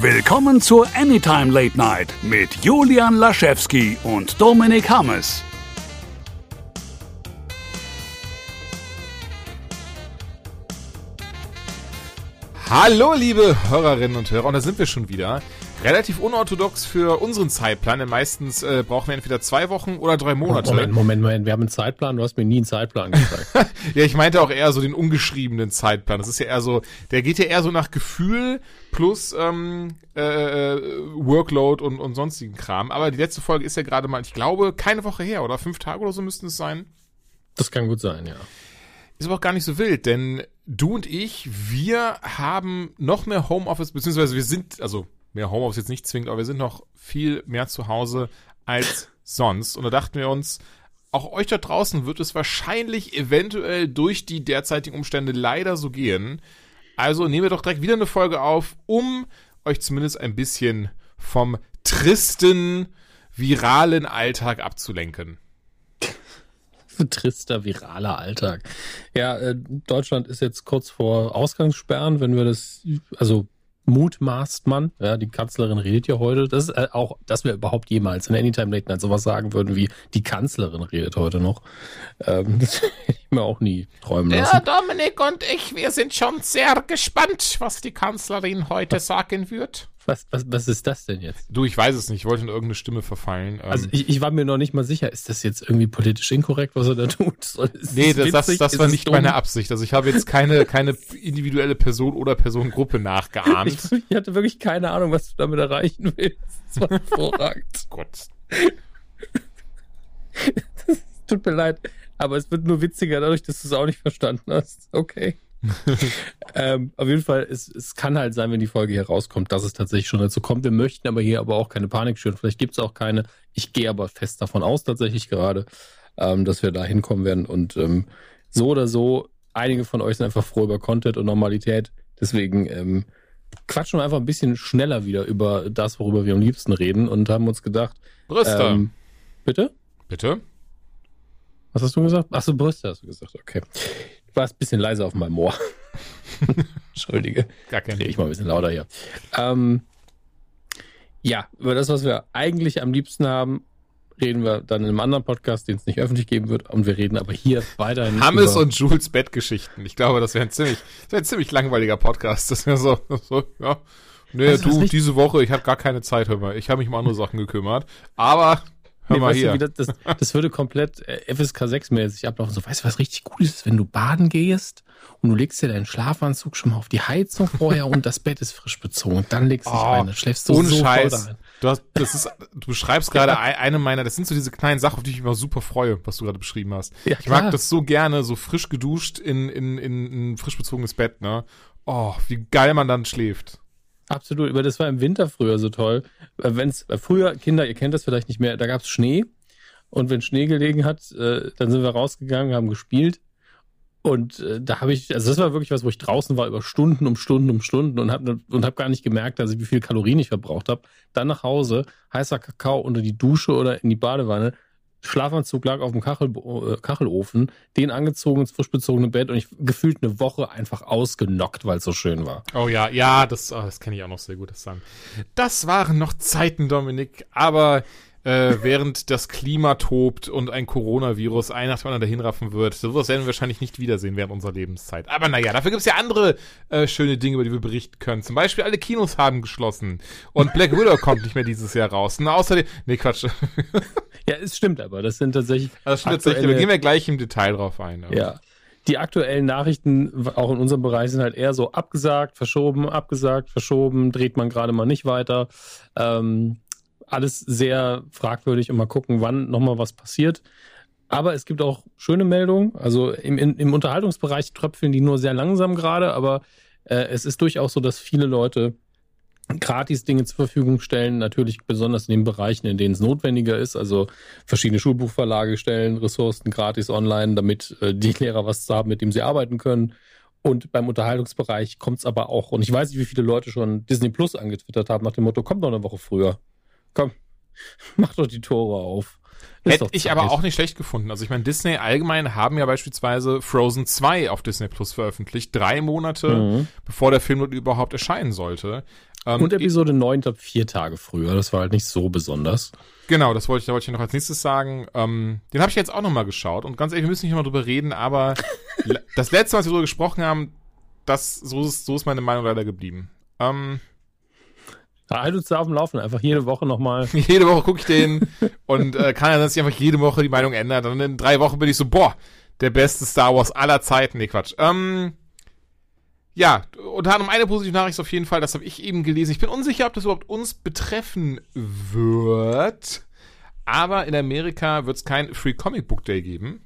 Willkommen zur Anytime Late Night mit Julian Laschewski und Dominik Hammes. Hallo, liebe Hörerinnen und Hörer, und da sind wir schon wieder. Relativ unorthodox für unseren Zeitplan, denn meistens äh, brauchen wir entweder zwei Wochen oder drei Monate. Moment, Moment, Moment, wir haben einen Zeitplan, du hast mir nie einen Zeitplan gezeigt. ja, ich meinte auch eher so den ungeschriebenen Zeitplan. Das ist ja eher so, der geht ja eher so nach Gefühl plus ähm, äh, äh Workload und, und sonstigen Kram. Aber die letzte Folge ist ja gerade mal, ich glaube, keine Woche her oder fünf Tage oder so müssten es sein. Das kann gut sein, ja. Ist aber auch gar nicht so wild, denn du und ich, wir haben noch mehr Homeoffice, beziehungsweise wir sind, also mehr Homeoffice jetzt nicht zwingend, aber wir sind noch viel mehr zu Hause als sonst. Und da dachten wir uns, auch euch da draußen wird es wahrscheinlich eventuell durch die derzeitigen Umstände leider so gehen. Also nehmen wir doch direkt wieder eine Folge auf, um euch zumindest ein bisschen vom tristen, viralen Alltag abzulenken. Trister, viraler Alltag. Ja, äh, Deutschland ist jetzt kurz vor Ausgangssperren, wenn wir das, also mutmaßt man, ja, die Kanzlerin redet ja heute, das ist äh, auch, dass wir überhaupt jemals in Anytime Late Night sowas sagen würden wie, die Kanzlerin redet heute noch. Ähm, das hätte ich mir auch nie träumen lassen. Ja, Dominik und ich, wir sind schon sehr gespannt, was die Kanzlerin heute sagen wird. Was, was, was ist das denn jetzt? Du, ich weiß es nicht. Ich wollte in irgendeine Stimme verfallen. Also ich, ich war mir noch nicht mal sicher, ist das jetzt irgendwie politisch inkorrekt, was er da tut? Ist nee, das, das, das war nicht meine Absicht. Also ich habe jetzt keine, keine individuelle Person oder Personengruppe nachgeahmt. Ich, ich, hatte wirklich keine Ahnung, was du damit erreichen willst. Das war hervorragend. Gott. tut mir leid, aber es wird nur witziger dadurch, dass du es auch nicht verstanden hast. Okay. ähm, auf jeden Fall, es, es kann halt sein, wenn die Folge hier rauskommt, dass es tatsächlich schon dazu kommt. Wir möchten aber hier aber auch keine Panik schüren. Vielleicht gibt es auch keine. Ich gehe aber fest davon aus, tatsächlich gerade, ähm, dass wir da hinkommen werden. Und ähm, so oder so, einige von euch sind einfach froh über Content und Normalität. Deswegen ähm, quatschen wir einfach ein bisschen schneller wieder über das, worüber wir am liebsten reden und haben uns gedacht. Brüste. Ähm, bitte? Bitte? Was hast du gesagt? Achso, Brüste hast du gesagt, okay war es ein bisschen leiser auf meinem Ohr. Entschuldige. Gar kein Ich mal ein bisschen lauter hier. Ähm, ja, über das, was wir eigentlich am liebsten haben, reden wir dann in einem anderen Podcast, den es nicht öffentlich geben wird. Und wir reden aber hier weiterhin. Hammes und Jules Bettgeschichten. Ich glaube, das wäre ein ziemlich, das wäre ein ziemlich langweiliger Podcast. Das wäre so, so, ja. Nee, also, du, diese Woche, ich habe gar keine Zeit, hör mal. Ich habe mich um andere Sachen gekümmert. Aber Hör nee, mal hier. Du, das, das, würde komplett äh, FSK 6-mäßig ablaufen. So, weißt du, was richtig gut ist, wenn du baden gehst und du legst dir deinen Schlafanzug schon mal auf die Heizung vorher und das Bett ist frisch bezogen und dann legst du dich oh, rein, dann schläfst du ohne so Scheiß. Du, hast, das ist, du beschreibst gerade eine meiner, das sind so diese kleinen Sachen, auf die ich immer super freue, was du gerade beschrieben hast. Ja, ich mag das so gerne, so frisch geduscht in, in, in ein frisch bezogenes Bett, ne? Oh, wie geil man dann schläft. Absolut, aber das war im Winter früher so toll. Äh, wenn's äh, früher Kinder, ihr kennt das vielleicht nicht mehr, da gab es Schnee und wenn Schnee gelegen hat, äh, dann sind wir rausgegangen, haben gespielt und äh, da habe ich, also das war wirklich was, wo ich draußen war über Stunden um Stunden um Stunden und habe und hab gar nicht gemerkt, ich wie viel Kalorien ich verbraucht habe. Dann nach Hause, heißer Kakao unter die Dusche oder in die Badewanne, Schlafanzug lag auf dem Kachel, äh, Kachelofen, den angezogen ins frisch bezogene Bett und ich gefühlt eine Woche einfach ausgenockt, weil es so schön war. Oh ja, ja, das, oh, das kenne ich auch noch sehr gut, das. Das waren noch Zeiten, Dominik, aber äh, während das Klima tobt und ein Coronavirus ein nach dem anderen dahinraffen wird. Sowas werden wir wahrscheinlich nicht wiedersehen während unserer Lebenszeit. Aber naja, dafür gibt es ja andere äh, schöne Dinge, über die wir berichten können. Zum Beispiel alle Kinos haben geschlossen und Black Widow kommt nicht mehr dieses Jahr raus. Und außerdem, nee, Quatsch. Ja, es stimmt aber. Das sind tatsächlich. Das stimmt tatsächlich, aber gehen wir gleich im Detail drauf ein. Aber. Ja. Die aktuellen Nachrichten, auch in unserem Bereich, sind halt eher so abgesagt, verschoben, abgesagt, verschoben, dreht man gerade mal nicht weiter. Ähm, alles sehr fragwürdig und mal gucken, wann nochmal was passiert. Aber es gibt auch schöne Meldungen. Also im, im Unterhaltungsbereich tröpfeln die nur sehr langsam gerade, aber äh, es ist durchaus so, dass viele Leute gratis Dinge zur Verfügung stellen, natürlich besonders in den Bereichen, in denen es notwendiger ist. Also verschiedene Schulbuchverlage stellen Ressourcen gratis online, damit äh, die Lehrer was haben, mit dem sie arbeiten können. Und beim Unterhaltungsbereich kommt es aber auch, und ich weiß nicht, wie viele Leute schon Disney Plus angetwittert haben, nach dem Motto, kommt noch eine Woche früher. Komm, mach doch die Tore auf. Hätte ich aber auch nicht schlecht gefunden. Also ich meine, Disney allgemein haben ja beispielsweise Frozen 2 auf Disney Plus veröffentlicht, drei Monate mhm. bevor der Film überhaupt erscheinen sollte. Ähm, Und Episode 9, glaube vier Tage früher. Das war halt nicht so besonders. Genau, das wollte ich, da wollte ich noch als nächstes sagen. Ähm, den habe ich jetzt auch nochmal geschaut. Und ganz ehrlich, wir müssen nicht nochmal drüber reden, aber das letzte, was wir darüber gesprochen haben, das, so ist, so ist meine Meinung leider geblieben. Ähm, Halt uns da auf dem Laufen, einfach jede Woche nochmal. jede Woche gucke ich den und äh, kann ja, dass sich einfach jede Woche die Meinung ändert. Und in drei Wochen bin ich so, boah, der beste Star Wars aller Zeiten. Nee, Quatsch. Ähm, ja, unter anderem eine positive Nachricht auf jeden Fall, das habe ich eben gelesen. Ich bin unsicher, ob das überhaupt uns betreffen wird. Aber in Amerika wird es kein Free Comic Book Day geben.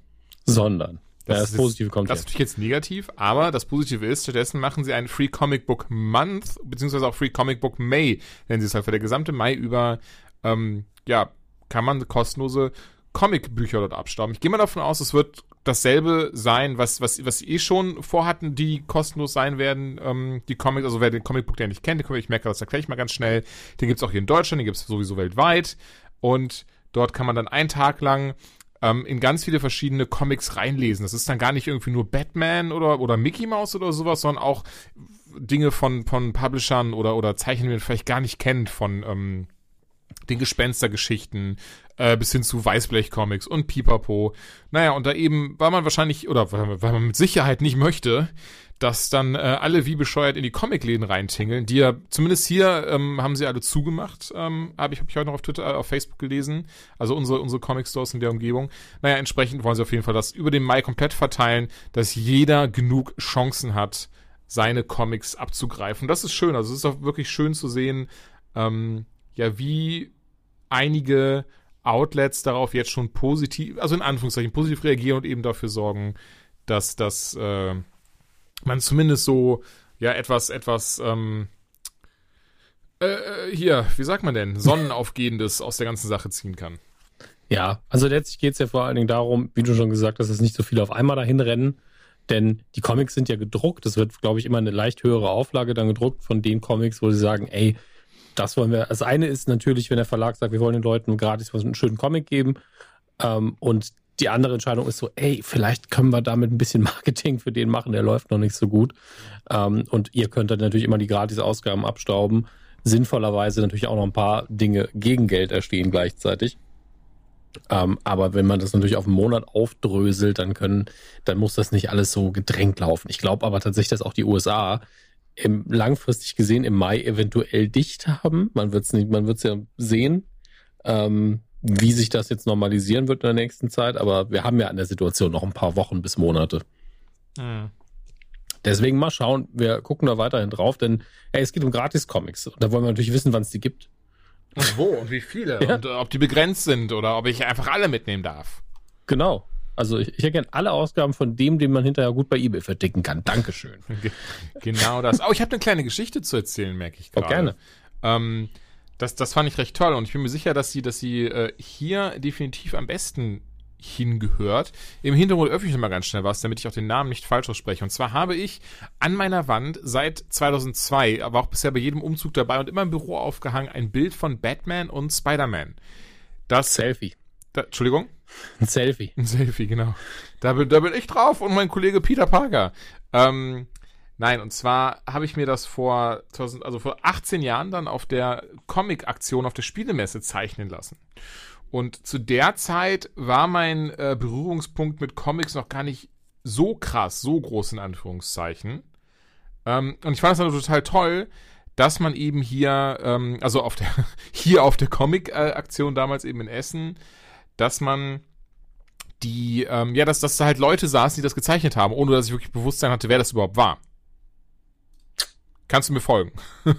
Sondern. Das, das Positive kommt Das ist natürlich jetzt negativ, aber das Positive ist, stattdessen machen sie einen Free Comic Book Month, beziehungsweise auch Free Comic Book May, nennen sie es halt für der gesamte Mai über, ähm, ja, kann man kostenlose Comicbücher dort abstauben. Ich gehe mal davon aus, es wird dasselbe sein, was, was, was sie eh schon vorhatten, die kostenlos sein werden, ähm, die Comics, also wer den Comicbook, der nicht kennt, ich merke, das erkläre ich mal ganz schnell, den gibt's auch hier in Deutschland, den gibt's sowieso weltweit und dort kann man dann einen Tag lang ähm, in ganz viele verschiedene Comics reinlesen. Das ist dann gar nicht irgendwie nur Batman oder, oder Mickey Mouse oder sowas, sondern auch Dinge von, von Publishern oder, oder Zeichen, die man vielleicht gar nicht kennt, von ähm, den Gespenstergeschichten äh, bis hin zu Weißblech-Comics und Pipapo. Naja, und da eben, weil man wahrscheinlich, oder weil man mit Sicherheit nicht möchte, dass dann äh, alle wie bescheuert in die Comicläden reintingeln, die ja zumindest hier ähm, haben sie alle zugemacht, ähm, habe ich, hab ich heute noch auf Twitter, äh, auf Facebook gelesen, also unsere, unsere Comic-Stores in der Umgebung. Naja, entsprechend wollen sie auf jeden Fall das über den Mai komplett verteilen, dass jeder genug Chancen hat, seine Comics abzugreifen. Das ist schön, also es ist auch wirklich schön zu sehen, ähm, ja, wie einige Outlets darauf jetzt schon positiv, also in Anführungszeichen positiv reagieren und eben dafür sorgen, dass das äh, man zumindest so ja etwas etwas ähm, äh, äh, hier, wie sagt man denn, Sonnenaufgehendes aus der ganzen Sache ziehen kann. Ja, also letztlich geht es ja vor allen Dingen darum, wie du schon gesagt hast, dass nicht so viele auf einmal dahin rennen, denn die Comics sind ja gedruckt. Es wird, glaube ich, immer eine leicht höhere Auflage dann gedruckt von den Comics, wo sie sagen, ey, das wollen wir. Das eine ist natürlich, wenn der Verlag sagt, wir wollen den Leuten gratis was einen schönen Comic geben. Ähm, und die andere Entscheidung ist so, ey, vielleicht können wir damit ein bisschen Marketing für den machen, der läuft noch nicht so gut. Ähm, und ihr könnt dann natürlich immer die Gratis-Ausgaben abstauben. Sinnvollerweise natürlich auch noch ein paar Dinge gegen Geld erstehen gleichzeitig. Ähm, aber wenn man das natürlich auf einen Monat aufdröselt, dann können, dann muss das nicht alles so gedrängt laufen. Ich glaube aber tatsächlich, dass auch die USA im, langfristig gesehen im Mai eventuell dicht haben. Man wird es nicht, man wird es ja sehen, ähm, wie sich das jetzt normalisieren wird in der nächsten Zeit. Aber wir haben ja an der Situation noch ein paar Wochen bis Monate. Mhm. Deswegen mal schauen. Wir gucken da weiterhin drauf, denn ey, es geht um Gratis-Comics. Und da wollen wir natürlich wissen, wann es die gibt. Und wo und wie viele ja. und äh, ob die begrenzt sind oder ob ich einfach alle mitnehmen darf. Genau. Also ich, ich hätte gerne alle Ausgaben von dem, den man hinterher gut bei eBay verdicken kann. Dankeschön. genau das. Oh, ich habe eine kleine Geschichte zu erzählen, merke ich oh, gerade. Oh, gerne. Ähm, das, das fand ich recht toll und ich bin mir sicher, dass sie, dass sie äh, hier definitiv am besten hingehört. Im Hintergrund öffne ich mal ganz schnell was, damit ich auch den Namen nicht falsch ausspreche. Und zwar habe ich an meiner Wand seit 2002, aber auch bisher bei jedem Umzug dabei und immer im Büro aufgehangen, ein Bild von Batman und Spider-Man. Das Selfie. Da, Entschuldigung? Ein Selfie. Ein Selfie, genau. Da bin, da bin ich drauf und mein Kollege Peter Parker. Ähm, nein, und zwar habe ich mir das vor, 2000, also vor 18 Jahren dann auf der Comic-Aktion auf der Spielemesse zeichnen lassen. Und zu der Zeit war mein äh, Berührungspunkt mit Comics noch gar nicht so krass, so groß in Anführungszeichen. Ähm, und ich fand es dann total toll, dass man eben hier, ähm, also auf der, hier auf der Comic-Aktion damals eben in Essen, dass man die, ähm, ja, dass, dass da halt Leute saßen, die das gezeichnet haben, ohne dass ich wirklich Bewusstsein hatte, wer das überhaupt war. Kannst du mir folgen?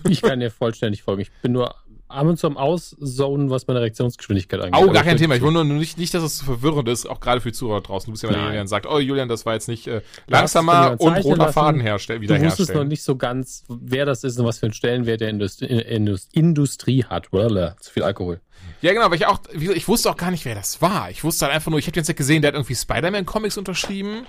ich kann dir vollständig folgen. Ich bin nur ab und zu am Auszonen, was meine Reaktionsgeschwindigkeit angeht. Oh, gar kein Thema. Ich will nur nicht, nicht, dass es zu verwirrend ist, auch gerade für die Zuhörer draußen. Du bist ja mal der sagt, oh Julian, das war jetzt nicht äh, langsamer und roter lassen. Faden herstellen, wieder Du wusstest noch nicht so ganz, wer das ist und was für einen Stellenwert der Industrie, Industrie hat. Well, zu viel Alkohol. Ja, genau, weil ich auch, ich wusste auch gar nicht, wer das war. Ich wusste halt einfach nur, ich habe jetzt gesehen, der hat irgendwie Spider-Man-Comics unterschrieben.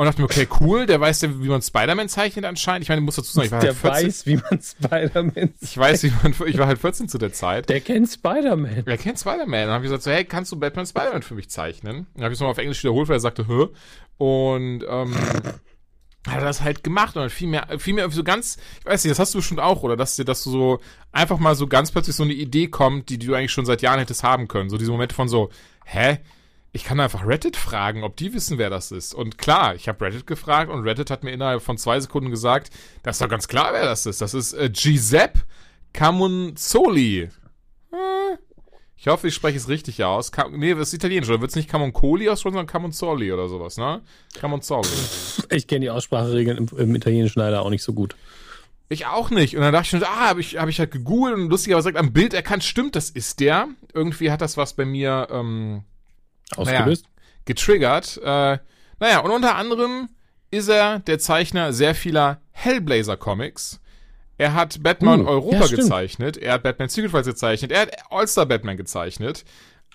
Und dachte mir, okay, cool, der weiß ja, wie man Spider-Man zeichnet anscheinend. Ich meine, ich muss dazu sagen, ich war Der halt 14. weiß, wie man Spider-Man Ich weiß, wie man, ich war halt 14 zu der Zeit. Der kennt Spider-Man. Wer kennt Spider-Man? Dann habe ich gesagt, so, hey, kannst du Batman Spider-Man für mich zeichnen? Dann habe ich es nochmal auf Englisch wiederholt, weil er sagte, hä? Und ähm, hat er das halt gemacht und viel mehr, viel mehr so ganz, ich weiß nicht, das hast du bestimmt auch, oder dass dir, dass du so einfach mal so ganz plötzlich so eine Idee kommt, die, die du eigentlich schon seit Jahren hättest haben können. So diese Momente von so, hä? Ich kann einfach Reddit fragen, ob die wissen, wer das ist. Und klar, ich habe Reddit gefragt und Reddit hat mir innerhalb von zwei Sekunden gesagt, das ist doch ganz klar, wer das ist. Das ist äh, Giuseppe Camonzoli. Äh, ich hoffe, ich spreche es richtig aus. Cam nee, das ist italienisch. Oder wird es nicht Camoncoli aussprechen, sondern Camonzoli oder sowas, ne? Camonzoli. Ich kenne die Ausspracheregeln im, im Italienischen leider auch nicht so gut. Ich auch nicht. Und dann dachte ich schon, ah, habe ich, hab ich halt gegoogelt und lustigerweise sagt am Bild erkannt, stimmt, das ist der. Irgendwie hat das was bei mir ähm, Ausgelöst? getriggert. Äh, naja, und unter anderem ist er der Zeichner sehr vieler Hellblazer-Comics. Er hat Batman Uh, Europa ja, gezeichnet, er hat Batman Secret Files gezeichnet, er hat All-Star Batman gezeichnet.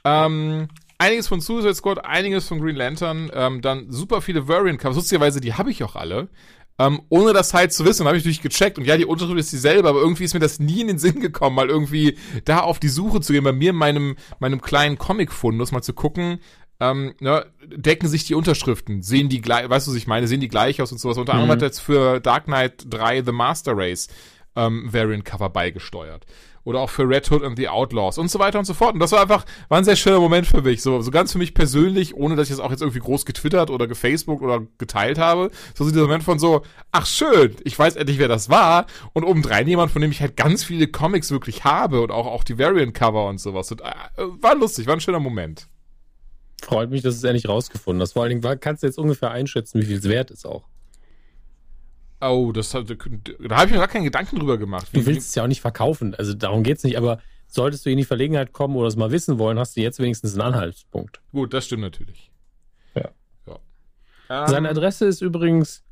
Ähm, einiges von Suicide Squad, einiges von Green Lantern, ähm, dann super viele Variant-Covers. Lustigerweise, die habe ich auch alle. Ähm, ohne das halt zu wissen, habe ich natürlich gecheckt. Und ja, die Unterschrift ist dieselbe, aber irgendwie ist mir das nie in den Sinn gekommen, mal irgendwie da auf die Suche zu gehen, bei mir in meinem, meinem kleinen Comic-Fundus mal zu gucken, ähm, ne, decken sich die Unterschriften, sehen die gleich, weißt du, was ich meine, sehen die gleich aus und sowas. Unter anderem Mhm. hat er jetzt für Dark Knight 3 The Master Race ähm, Variant Cover beigesteuert. Oder auch für Red Hood and the Outlaws und so weiter und so fort. Und das war einfach, war ein sehr schöner Moment für mich. So, so ganz für mich persönlich, ohne dass ich das auch jetzt irgendwie groß getwittert oder gefacebookt oder geteilt habe. So dieser Moment von so, ach schön, ich weiß endlich, wer das war. Und obendrein jemand, von dem ich halt ganz viele Comics wirklich habe und auch, auch die Variant Cover und sowas. Und, äh, war lustig, war ein schöner Moment. Freut mich, dass es endlich rausgefunden hast. Vor allen Dingen kannst du jetzt ungefähr einschätzen, wie viel es wert ist auch. Oh, das hat, da habe ich mir gar keinen Gedanken drüber gemacht. Du willst es ja auch nicht verkaufen, also darum geht's nicht, aber solltest du in die Verlegenheit kommen oder es mal wissen wollen, hast du jetzt wenigstens einen Anhaltspunkt. Gut, das stimmt natürlich. Ja. ja. Seine Ähm, Adresse ist übrigens,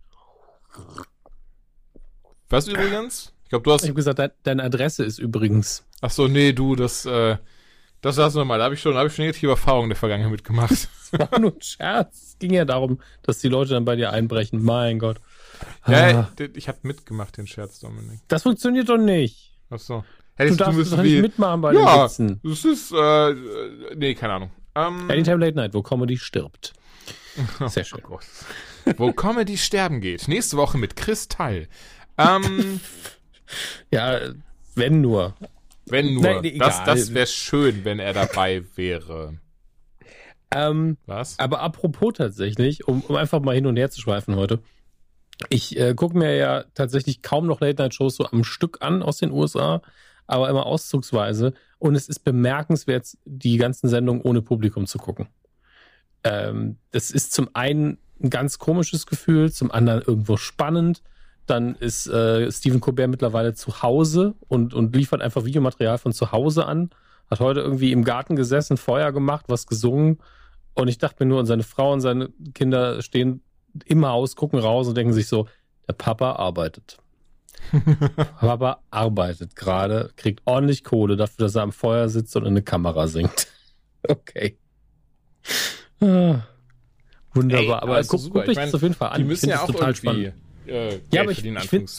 was übrigens? Ich glaube, du ich hast. habe gesagt, de deine Adresse ist übrigens. Ach so, nee, du, das, äh, das lassen wir mal. Da habe ich schon, habe ich schon negative Erfahrungen in der Vergangenheit mitgemacht. Das war nur ein Scherz. Es ging ja darum, dass die Leute dann bei dir einbrechen. Mein Gott. Ja, Ah, ich habe mitgemacht, den Scherz, Dominik. das funktioniert doch nicht. Ach so. Du Hättest darfst müssen doch nicht mitmachen bei den Ja, Witzen. das ist, äh, äh, nee, keine Ahnung. Ähm, Anytime Late Night, wo Comedy stirbt. Sehr schön. Oh. Wo Comedy sterben geht. Nächste Woche mit Chris Teil. Ähm, Ja, wenn nur. wenn nur. Nein, nee, das das wäre schön, wenn er dabei wäre. Ähm, Was? Aber apropos tatsächlich, um, um einfach mal hin und her zu schweifen heute. Ich äh, gucke mir ja tatsächlich kaum noch Late-Night-Shows so am Stück an aus den USA, aber immer auszugsweise. Und es ist bemerkenswert, die ganzen Sendungen ohne Publikum zu gucken. Ähm, das ist zum einen ein ganz komisches Gefühl, zum anderen irgendwo spannend. Dann ist äh, Stephen Colbert mittlerweile zu Hause und, und liefert einfach Videomaterial von zu Hause an. Hat heute irgendwie im Garten gesessen, Feuer gemacht, was gesungen. Und ich dachte mir nur, und seine Frau und seine Kinder stehen im Haus, gucken raus und denken sich so, der Papa arbeitet. Papa arbeitet gerade, kriegt ordentlich Kohle dafür, dass er am Feuer sitzt und in eine Kamera singt. Okay. Ah, wunderbar. Ey, aber doch guck, guckt euch das auf jeden Fall an. Die müssen ja auch total irgendwie äh, Ja, aber ich- ich find-.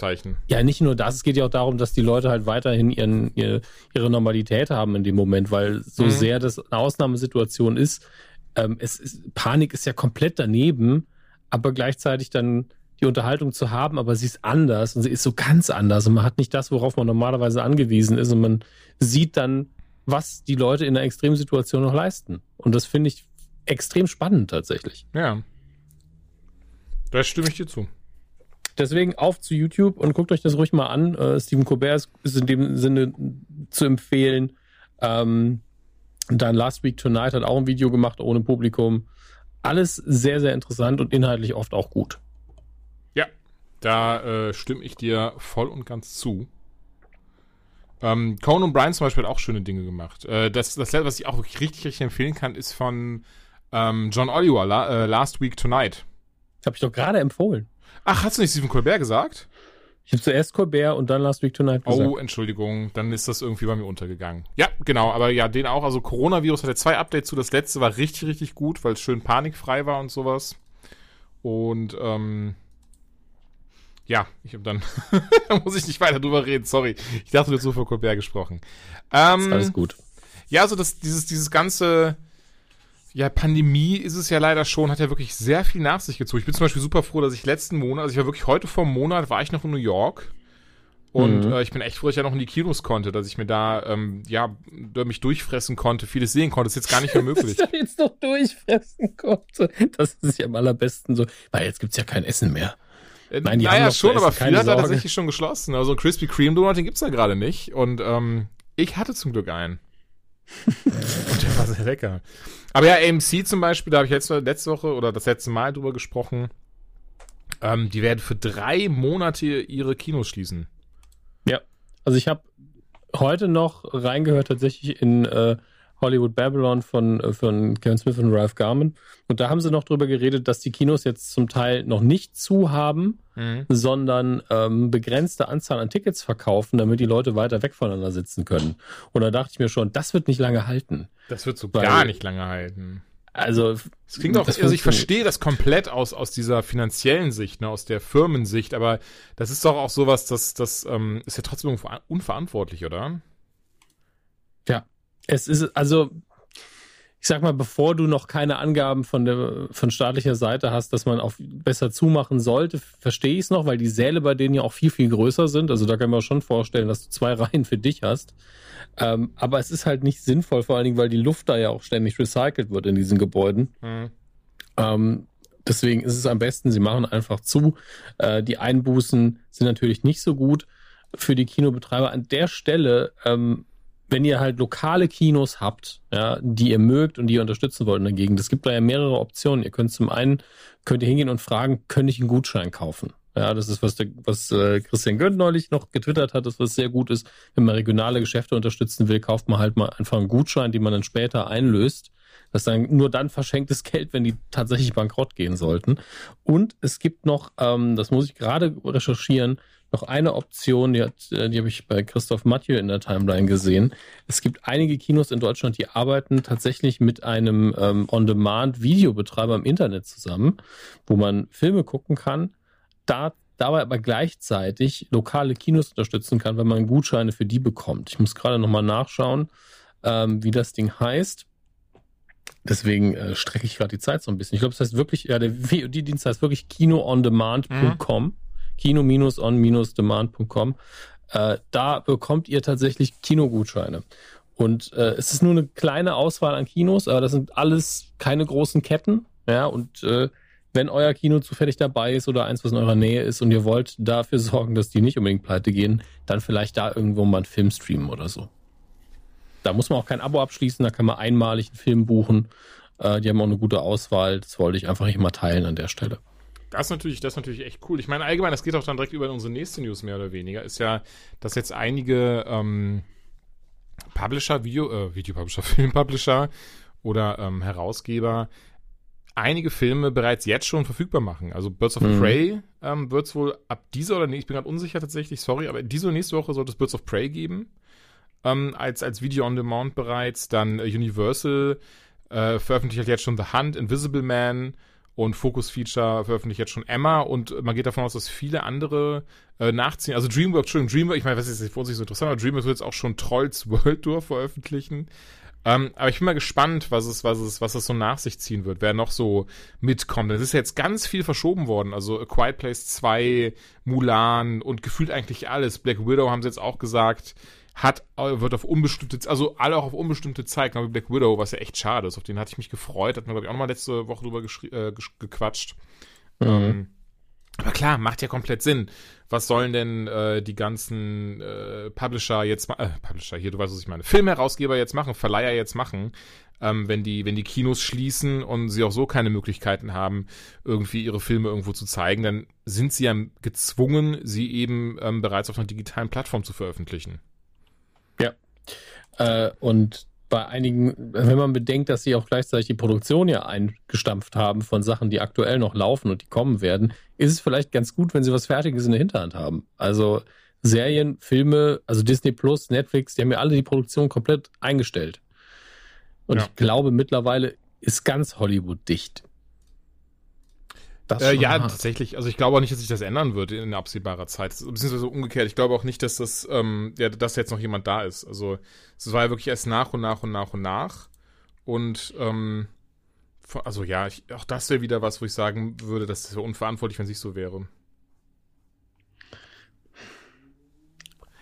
Ja, nicht nur das, es geht ja auch darum, dass die Leute halt weiterhin ihren, ihre, ihre Normalität haben in dem Moment, weil so Mhm. sehr das eine Ausnahmesituation ist, ähm, es ist, Panik ist ja komplett daneben, aber gleichzeitig dann die Unterhaltung zu haben, aber sie ist anders und sie ist so ganz anders und man hat nicht das, worauf man normalerweise angewiesen ist und man sieht dann, was die Leute in einer Extremsituation noch leisten. Und das finde ich extrem spannend tatsächlich. Ja. Da stimme ich dir zu. Deswegen auf zu YouTube und guckt euch das ruhig mal an. Äh, Stephen Colbert ist, in dem Sinne zu empfehlen. Ähm, dann Last Week Tonight hat auch ein Video gemacht ohne Publikum. Alles sehr, sehr interessant und inhaltlich oft auch gut. Ja, da äh, stimme ich dir voll und ganz zu. Ähm, Conan O'Brien zum Beispiel hat auch schöne Dinge gemacht. Äh, das, das letzte, was ich auch wirklich richtig, richtig empfehlen kann, ist von ähm, John Oliver, La äh, Last Week Tonight. Habe ich doch gerade empfohlen. Ach, hast du nicht Stephen Colbert gesagt? Ich habe zuerst Colbert und dann Last Week Tonight gesagt. Oh, Entschuldigung, dann ist das irgendwie bei mir untergegangen. Ja, genau, aber ja, den auch. Also Coronavirus hatte zwei Updates zu. Das letzte war richtig, richtig gut, weil es schön panikfrei war und sowas. Und ähm, ja, ich habe dann, da muss ich nicht weiter drüber reden, sorry. Ich dachte, du hast so vor Colbert gesprochen. Ähm, ist alles gut. Ja, also das, dieses, dieses ganze, ja, Pandemie ist es ja leider schon, hat ja wirklich sehr viel nach sich gezogen. Ich bin zum Beispiel super froh, dass ich letzten Monat, also ich war wirklich heute vor einem Monat, war ich noch in New York. Und mhm. äh, ich bin echt froh, dass ich ja noch in die Kinos konnte, dass ich mir da, ähm, ja, mich durchfressen konnte, vieles sehen konnte. Das ist jetzt gar nicht mehr möglich. dass ich jetzt noch durchfressen konnte. Das ist ja am allerbesten so. Weil jetzt gibt's ja kein Essen mehr. Äh, Nein, die naja, schon, aber viel hat er tatsächlich schon geschlossen. Also Krispy Kreme Donut, den gibt's ja gerade nicht. Und ähm, ich hatte zum Glück einen. Und der war sehr lecker. Aber ja, AMC zum Beispiel, da habe ich letzte, letzte Woche oder das letzte Mal drüber gesprochen. Ähm, die werden für drei Monate ihre Kinos schließen. Ja, also ich habe heute noch reingehört tatsächlich in äh, Hollywood Babylon von, äh, von Kevin Smith und Ralph Garman. Und da haben sie noch drüber geredet, dass die Kinos jetzt zum Teil noch nicht zu haben, mhm. sondern ähm, begrenzte Anzahl an Tickets verkaufen, damit die Leute weiter weg voneinander sitzen können. Und da dachte ich mir schon, das wird nicht lange halten. Das wird so Weil, gar nicht lange halten. Also, es klingt auch, also ich verstehe das komplett aus, aus dieser finanziellen Sicht, ne, aus der Firmensicht, aber das ist doch auch sowas, das, das ähm, ist ja trotzdem unverantwortlich, oder? Ja, es ist, also, ich sag mal, bevor du noch keine Angaben von der von staatlicher Seite hast, dass man auch besser zumachen sollte, verstehe ich es noch, weil die Säle bei denen ja auch viel, viel größer sind. Also da kann man schon vorstellen, dass du zwei Reihen für dich hast. Ähm, aber es ist halt nicht sinnvoll, vor allen Dingen, weil die Luft da ja auch ständig recycelt wird in diesen Gebäuden. Mhm. Ähm, deswegen ist es am besten, sie machen einfach zu. Äh, die Einbußen sind natürlich nicht so gut für die Kinobetreiber. An der Stelle ähm, wenn ihr halt lokale Kinos habt, ja, die ihr mögt und die ihr unterstützen wollt in der Gegend, es gibt da ja mehrere Optionen. Ihr könnt zum einen, könnt ihr hingehen und fragen, könnte ich einen Gutschein kaufen? Ja, das ist, was, der, was äh, Christian Gönn neulich noch getwittert hat, das was sehr gut ist. Wenn man regionale Geschäfte unterstützen will, kauft man halt mal einfach einen Gutschein, den man dann später einlöst. Das ist dann nur dann verschenktes Geld, wenn die tatsächlich bankrott gehen sollten. Und es gibt noch, ähm, das muss ich gerade recherchieren, noch eine Option, die, hat, äh, die habe ich bei Christoph Mathieu in der Timeline gesehen. Es gibt einige Kinos in Deutschland, die arbeiten tatsächlich mit einem ähm, On-Demand-Videobetreiber im Internet zusammen, wo man Filme gucken kann, da dabei aber gleichzeitig lokale Kinos unterstützen kann, wenn man Gutscheine für die bekommt. Ich muss gerade nochmal nachschauen, ähm, wie das Ding heißt. Deswegen äh, strecke ich gerade die Zeit so ein bisschen. Ich glaube, es das heißt wirklich, ja, der VOD-Dienst heißt wirklich kinoondemand.com. Mhm kino-on-demand.com. Äh, da bekommt ihr tatsächlich Kinogutscheine. Und äh, es ist nur eine kleine Auswahl an Kinos, aber das sind alles keine großen Ketten. Ja, und äh, wenn euer Kino zufällig dabei ist oder eins, was in eurer Nähe ist und ihr wollt dafür sorgen, dass die nicht unbedingt pleite gehen, dann vielleicht da irgendwo mal einen Film streamen oder so. Da muss man auch kein Abo abschließen, da kann man einmalig einen Film buchen. Äh, die haben auch eine gute Auswahl. Das wollte ich einfach nicht mal teilen an der Stelle. Das ist natürlich, das ist natürlich echt cool. Ich meine, allgemein, das geht auch dann direkt über unsere nächste News mehr oder weniger, ist ja, dass jetzt einige ähm, Publisher, Video, äh, Videopublisher, Filmpublisher oder ähm, Herausgeber einige Filme bereits jetzt schon verfügbar machen. Also Birds of mhm. Prey ähm, wird es wohl ab dieser oder nee, ich bin gerade unsicher tatsächlich, sorry, aber diese oder nächste Woche sollte es Birds of Prey geben. Ähm, als, als Video on Demand bereits. Dann äh, Universal äh, veröffentlicht halt jetzt schon The Hunt, Invisible Man, und Focus Feature veröffentlicht jetzt schon Emma und man geht davon aus, dass viele andere äh, nachziehen. Also DreamWorks, Entschuldigung, DreamWorks, ich meine, was ist jetzt vor sich so interessant, aber DreamWorks wird jetzt auch schon Trolls World Tour veröffentlichen. Ähm, aber ich bin mal gespannt, was es, was es, was es so nach sich ziehen wird, wer noch so mitkommt. Es ist jetzt ganz viel verschoben worden. Also A Quiet Place 2, Mulan und gefühlt eigentlich alles. Black Widow haben sie jetzt auch gesagt hat, äh, wird auf unbestimmte, also alle auch auf unbestimmte Zeit, genau wie Black Widow, was ja echt schade ist. Auf den hatte ich mich gefreut, hat mir, glaube ich, auch nochmal letzte Woche drüber äh, gequatscht. Mhm. Ähm, aber klar, macht ja komplett Sinn. Was sollen denn äh, die ganzen äh, Publisher jetzt äh, Publisher hier, du weißt, was ich meine, Filmherausgeber jetzt machen, Verleiher jetzt machen, ähm, wenn die, wenn die Kinos schließen und sie auch so keine Möglichkeiten haben, irgendwie ihre Filme irgendwo zu zeigen, dann sind sie ja gezwungen, sie eben ähm, bereits auf einer digitalen Plattform zu veröffentlichen. Äh, und bei einigen, wenn man bedenkt, dass sie auch gleichzeitig die Produktion ja eingestampft haben von Sachen, die aktuell noch laufen und die kommen werden, ist es vielleicht ganz gut, wenn sie was Fertiges in der Hinterhand haben. Also Serien, Filme, also Disney Plus, Netflix, die haben ja alle die Produktion komplett eingestellt. Und ja. ich glaube, mittlerweile ist ganz Hollywood dicht. Äh, ja, hart. tatsächlich. Also ich glaube auch nicht, dass sich das ändern wird in absehbarer Zeit. Beziehungsweise umgekehrt. Ich glaube auch nicht, dass das, ähm, ja, dass jetzt noch jemand da ist. Also es war ja wirklich erst nach und nach und nach und nach. Und ähm, also ja, ich, auch das wäre wieder was, wo ich sagen würde, das wäre unverantwortlich, wenn es nicht so wäre.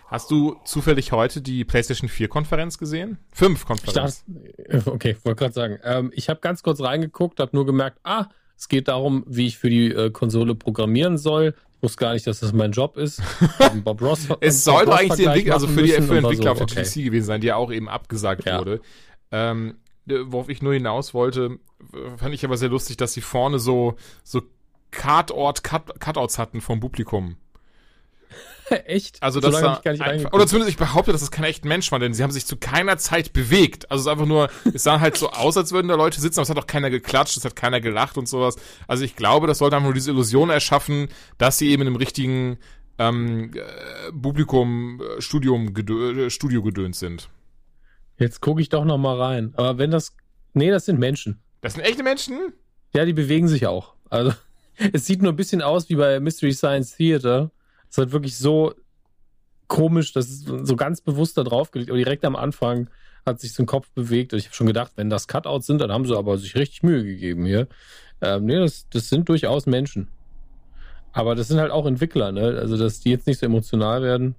Hast du zufällig heute die PlayStation 4 Konferenz gesehen? 5 Konferenz. Ich dachte, okay, wollte gerade sagen. Ähm, ich habe ganz kurz reingeguckt, habe nur gemerkt, ah, es geht darum, wie ich für die äh, Konsole programmieren soll. Ich wusste gar nicht, dass das mein Job ist. Bob Ross, es sollte Ross eigentlich die Entwickler, also für die für Entwickler so, auf der okay. GDC gewesen sein, die ja auch eben abgesagt ja. wurde. Ähm, worauf ich nur hinaus wollte, fand ich aber sehr lustig, dass sie vorne so so Cardort Cut, Cutouts hatten vom Publikum. Echt? Also das so einfach, oder zumindest ich behaupte, dass es kein echt Mensch war, denn sie haben sich zu keiner Zeit bewegt. Also es ist einfach nur, es sah halt so aus, als würden da Leute sitzen, aber es hat auch keiner geklatscht, es hat keiner gelacht und sowas. Also ich glaube, das sollte einfach nur diese Illusion erschaffen, dass sie eben in einem richtigen ähm, äh, Publikum, äh, Studium, gedö äh, Studio gedönt sind. Jetzt gucke ich doch noch mal rein. Aber wenn das, nee, das sind Menschen. Das sind echte Menschen? Ja, die bewegen sich auch. Also es sieht nur ein bisschen aus wie bei Mystery Science Theater ist halt wirklich so komisch, dass es so ganz bewusst da drauf gelegt, aber direkt am Anfang hat sich so ein Kopf bewegt. Und ich habe schon gedacht, wenn das Cutouts sind, dann haben sie aber sich richtig Mühe gegeben hier. Ähm, nee, das, das sind durchaus Menschen. Aber das sind halt auch Entwickler, ne? Also, dass die jetzt nicht so emotional werden.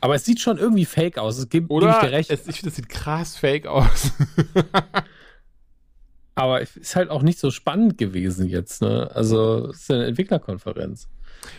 Aber es sieht schon irgendwie fake aus. Es gibt Oder? Gebe ich. Es, ich finde, das sieht krass fake aus. aber es ist halt auch nicht so spannend gewesen jetzt, ne? Also, es ist eine Entwicklerkonferenz.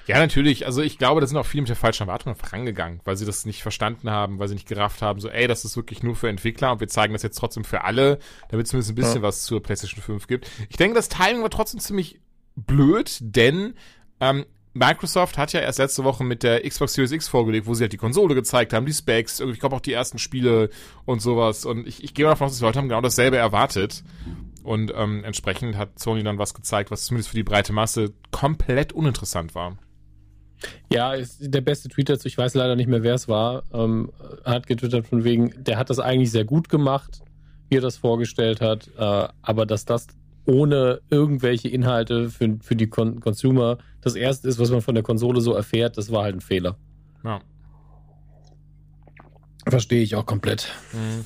Ja, natürlich. Also ich glaube, da sind auch viele mit der falschen Erwartung vorangegangen, weil sie das nicht verstanden haben, weil sie nicht gerafft haben, so, ey, das ist wirklich nur für Entwickler und wir zeigen das jetzt trotzdem für alle, damit es zumindest ein bisschen ja. was zur PlayStation 5 gibt. Ich denke, das Timing war trotzdem ziemlich blöd, denn ähm, Microsoft hat ja erst letzte Woche mit der Xbox Series X vorgelegt, wo sie halt die Konsole gezeigt haben, die Specs, ich glaube auch die ersten Spiele und sowas. Und ich, ich gehe davon aus, dass die Leute haben genau dasselbe erwartet. Und ähm, entsprechend hat Sony dann was gezeigt, was zumindest für die breite Masse komplett uninteressant war. Ja, ist der beste Tweet dazu, ich weiß leider nicht mehr, wer es war, ähm, hat getwittert von wegen, der hat das eigentlich sehr gut gemacht, wie er das vorgestellt hat, äh, aber dass das ohne irgendwelche Inhalte für, für die Con Consumer das erste ist, was man von der Konsole so erfährt, das war halt ein Fehler. Ja. Verstehe ich auch komplett. Mhm.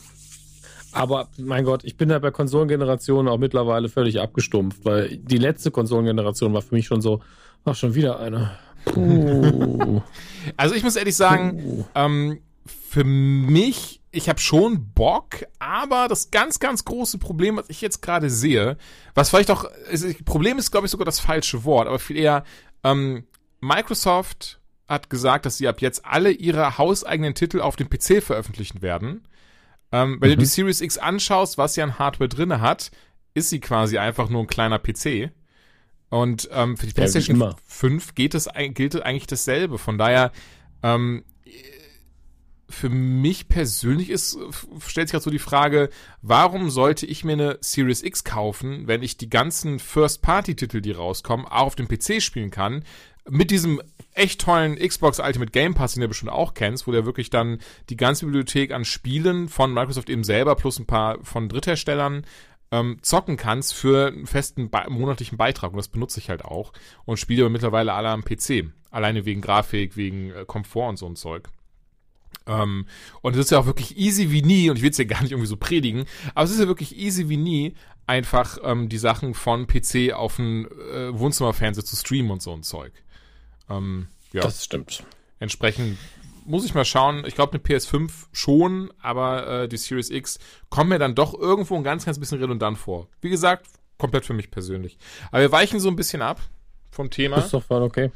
Aber mein Gott, ich bin da bei Konsolengenerationen auch mittlerweile völlig abgestumpft, weil die letzte Konsolengeneration war für mich schon so, ach, schon wieder eine. Puh. also ich muss ehrlich sagen, ähm, für mich, ich habe schon Bock, aber das ganz, ganz große Problem, was ich jetzt gerade sehe, was vielleicht auch, Problem ist, glaube ich, sogar das falsche Wort, aber viel eher, ähm, Microsoft hat gesagt, dass sie ab jetzt alle ihre hauseigenen Titel auf dem PC veröffentlichen werden. Ähm, wenn mhm. du die Series X anschaust, was sie an Hardware drinne hat, ist sie quasi einfach nur ein kleiner PC. Und ähm, für die PlayStation ja, 5 geht es, gilt eigentlich dasselbe. Von daher, ähm, für mich persönlich ist, stellt sich gerade so die Frage, warum sollte ich mir eine Series X kaufen, wenn ich die ganzen First-Party-Titel, die rauskommen, auch auf dem PC spielen kann, mit diesem echt tollen Xbox Ultimate Game Pass, den du bestimmt auch kennst, wo der wirklich dann die ganze Bibliothek an Spielen von Microsoft eben selber plus ein paar von Drittherstellern ähm, zocken kannst für einen festen monatlichen Beitrag. Und das benutze ich halt auch. Und spiele aber mittlerweile alle am PC. Alleine wegen Grafik, wegen äh, Komfort und so ein Zeug. Ähm, und es ist ja auch wirklich easy wie nie, und ich will es ja gar nicht irgendwie so predigen, aber es ist ja wirklich easy wie nie, einfach ähm, die Sachen von PC auf ein äh, Wohnzimmerfernseher zu streamen und so ein Zeug. Ähm, ja. Das stimmt. Entsprechend muss ich mal schauen. Ich glaube, eine PS5 schon, aber äh, die Series X kommt mir dann doch irgendwo ein ganz, ganz bisschen redundant vor. Wie gesagt, komplett für mich persönlich. Aber wir weichen so ein bisschen ab vom Thema. Ist doch voll okay.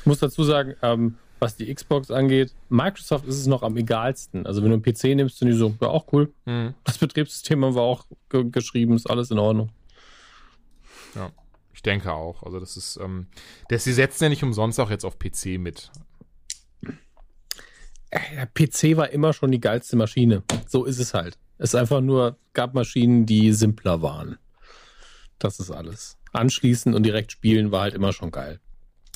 Ich muss dazu sagen, ähm, was die Xbox angeht, Microsoft ist es noch am egalsten. Also wenn du einen PC nimmst, sind die so, ja auch cool. Mhm. Das Betriebssystem haben wir auch geschrieben, ist alles in Ordnung. Ja. Ich denke auch. Also das ist, ähm, das, sie setzen ja nicht umsonst auch jetzt auf PC mit. Der PC war immer schon die geilste Maschine. So ist es halt. Es einfach nur, gab Maschinen, die simpler waren. Das ist alles. Anschließen und direkt spielen war halt immer schon geil.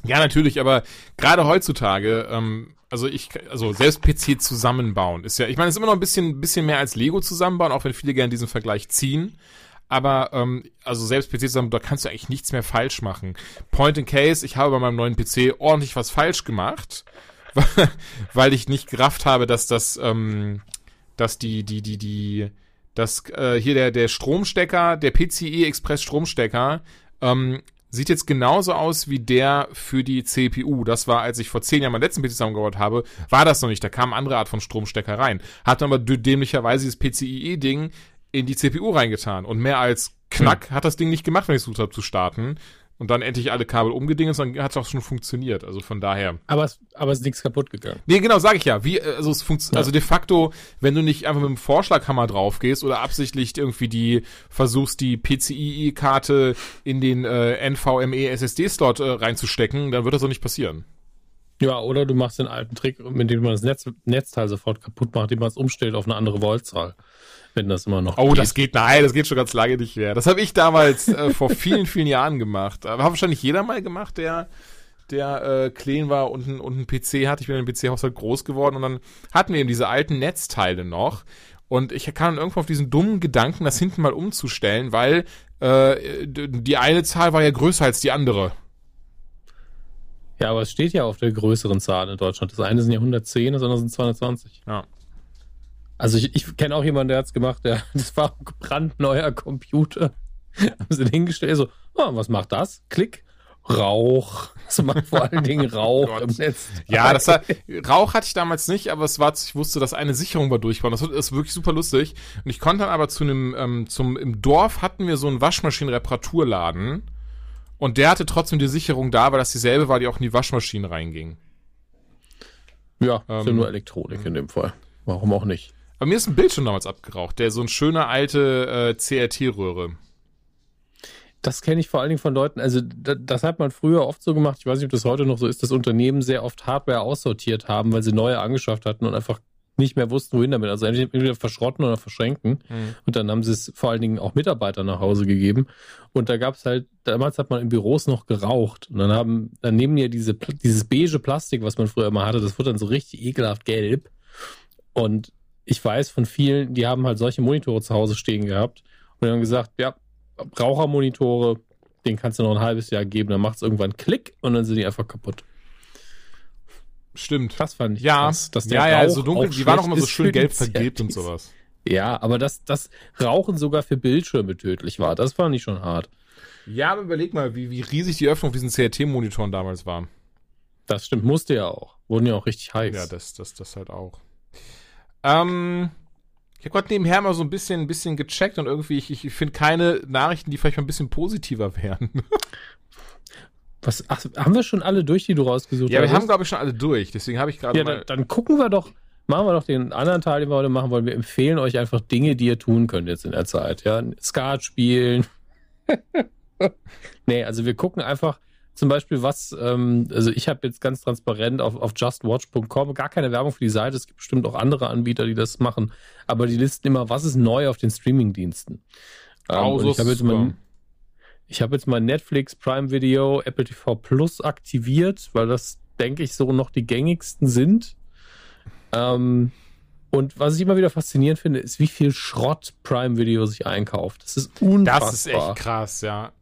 Ja, natürlich, aber gerade heutzutage, ähm, also ich, also selbst PC zusammenbauen ist ja, ich meine, es ist immer noch ein bisschen, bisschen mehr als Lego zusammenbauen, auch wenn viele gerne diesen Vergleich ziehen. Aber ähm, also selbst PC zusammen, da kannst du eigentlich nichts mehr falsch machen. Point in Case, ich habe bei meinem neuen PC ordentlich was falsch gemacht, weil ich nicht gerafft habe, dass das, ähm, dass die, die, die, die, dass äh, hier der, der Stromstecker, der PCI Express Stromstecker, ähm, sieht jetzt genauso aus wie der für die CPU. Das war, als ich vor zehn Jahren meinen letzten PC zusammengebaut habe, war das noch nicht. Da kam eine andere Art von Stromstecker rein. Hat dann aber dämlicherweise dieses PCIe-Ding in die CPU reingetan. Und mehr als Knack hm. hat das Ding nicht gemacht, wenn ich versucht habe zu starten und dann endlich alle Kabel umgedingt und dann hat es auch schon funktioniert. Also von daher. Aber es, aber es ist nichts kaputt gegangen. Nee, genau, sage ich ja. Wie, also es funktioniert, ja. also de facto, wenn du nicht einfach mit dem Vorschlaghammer drauf gehst oder absichtlich irgendwie die versuchst, die PCIe-Karte in den äh, NVMe SSD-Slot äh, reinzustecken, dann wird das auch nicht passieren. Ja, oder du machst den alten Trick, mit dem man das Netz, Netzteil sofort kaputt macht, indem man es umstellt auf eine andere Voltzahl wenn das immer noch. Oh, geht. das geht, nein, das geht schon ganz lange nicht mehr. Das habe ich damals äh, vor vielen, vielen Jahren gemacht. Aber hat wahrscheinlich jeder mal gemacht, der der äh, clean war und ein, und ein PC hat. Ich bin in dem PC-Haushalt groß geworden und dann hatten wir eben diese alten Netzteile noch. Und ich kam dann irgendwann auf diesen dummen Gedanken, das hinten mal umzustellen, weil äh, die eine Zahl war ja größer als die andere. Ja, aber es steht ja auf der größeren Zahl in Deutschland. Das eine sind ja 110, das andere sind 220. Ja. Also ich, ich kenne auch jemanden, der hat's gemacht, der, das war ein brandneuer Computer. Haben sie den hingestellt, so, oh, was macht das? Klick. Rauch. Das macht vor allen Dingen Rauch oh im Netz. Ja, das war, Rauch hatte ich damals nicht, aber es war, ich wusste, dass eine Sicherung war durchgebaut. Das ist wirklich super lustig. Und ich konnte dann aber zu einem, ähm, zum, im Dorf hatten wir so einen Waschmaschinenreparaturladen. Und der hatte trotzdem die Sicherung da, weil das dieselbe war, die auch in die Waschmaschine reinging. Ja, ähm, ist ja nur Elektronik in dem Fall. Warum auch nicht? Bei mir ist ein Bildschirm damals abgeraucht, der so ein schöner alte äh, CRT-Röhre. Das kenne ich vor allen Dingen von Leuten, also das, das, hat man früher oft so gemacht, ich weiß nicht, ob das heute noch so ist, dass Unternehmen sehr oft Hardware aussortiert haben, weil sie neue angeschafft hatten und einfach nicht mehr wussten, wohin damit. Also entweder verschrotten oder verschränken. Mhm. Und dann haben sie es vor allen Dingen auch Mitarbeitern nach Hause gegeben. Und da gab es halt, damals hat man in Büros noch geraucht. Und dann haben, dann nehmen ja diese, dieses beige Plastik, was man früher immer hatte, das wird dann so richtig ekelhaft gelb. Und ich weiß von vielen, die haben halt solche Monitore zu Hause stehen gehabt und haben gesagt, ja, Rauchermonitore, den kannst du noch ein halbes Jahr geben, dann macht es irgendwann Klick und dann sind die einfach kaputt. Stimmt. Das fand ich ja, krass, dass der ja, ja, so dunkel, die waren auch immer so schön gelb vergilbt und sowas. Ja, aber dass das Rauchen sogar für Bildschirme tödlich war, das fand ich schon hart. Ja, aber überleg mal, wie, wie riesig die Öffnung auf diesen CRT-Monitoren damals war. Das stimmt, musste ja auch. Wurden ja auch richtig heiß. Ja, das, das, das halt auch. Ähm, ich habe gerade nebenher mal so ein bisschen, ein bisschen gecheckt und irgendwie, ich, ich finde keine Nachrichten, die vielleicht mal ein bisschen positiver wären. Was, ach, haben wir schon alle durch, die du rausgesucht hast? Ja, wir haben, glaube ich, schon alle durch. Deswegen habe ich gerade ja. Dann, dann gucken wir doch, machen wir doch den anderen Teil, den wir heute machen wollen. Wir empfehlen euch einfach Dinge, die ihr tun könnt jetzt in der Zeit. Ja, Skat spielen. nee, also wir gucken einfach, zum Beispiel was, ähm, also ich habe jetzt ganz transparent auf, auf justwatch.com gar keine Werbung für die Seite. Es gibt bestimmt auch andere Anbieter, die das machen. Aber die listen immer, was ist neu auf den Streaming-Diensten. Ähm, oh, so ich habe jetzt, mein, ich hab jetzt mal Netflix, Prime Video, Apple TV Plus aktiviert, weil das, denke ich, so noch die gängigsten sind. Ähm, und was ich immer wieder faszinierend finde, ist, wie viel Schrott Prime Video sich einkauft. Das ist unfassbar. Das ist echt krass, ja.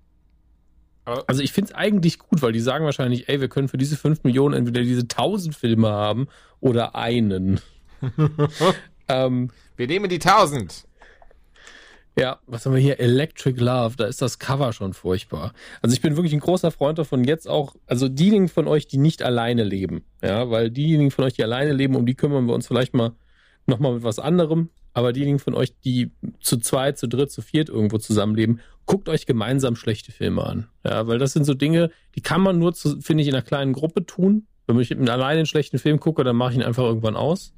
Also ich finde es eigentlich gut, weil die sagen wahrscheinlich, ey, wir können für diese 5 Millionen entweder diese 1000 Filme haben oder einen. ähm, wir nehmen die 1000. Ja, was haben wir hier? Electric Love, da ist das Cover schon furchtbar. Also ich bin wirklich ein großer Freund davon, jetzt auch, also diejenigen von euch, die nicht alleine leben, ja, weil diejenigen von euch, die alleine leben, um die kümmern wir uns vielleicht mal nochmal mit was anderem. Aber diejenigen von euch, die zu zweit, zu dritt, zu viert irgendwo zusammenleben, guckt euch gemeinsam schlechte Filme an. Ja, weil das sind so Dinge, die kann man nur, finde ich, in einer kleinen Gruppe tun. Wenn ich alleine einen schlechten Film gucke, dann mache ich ihn einfach irgendwann aus.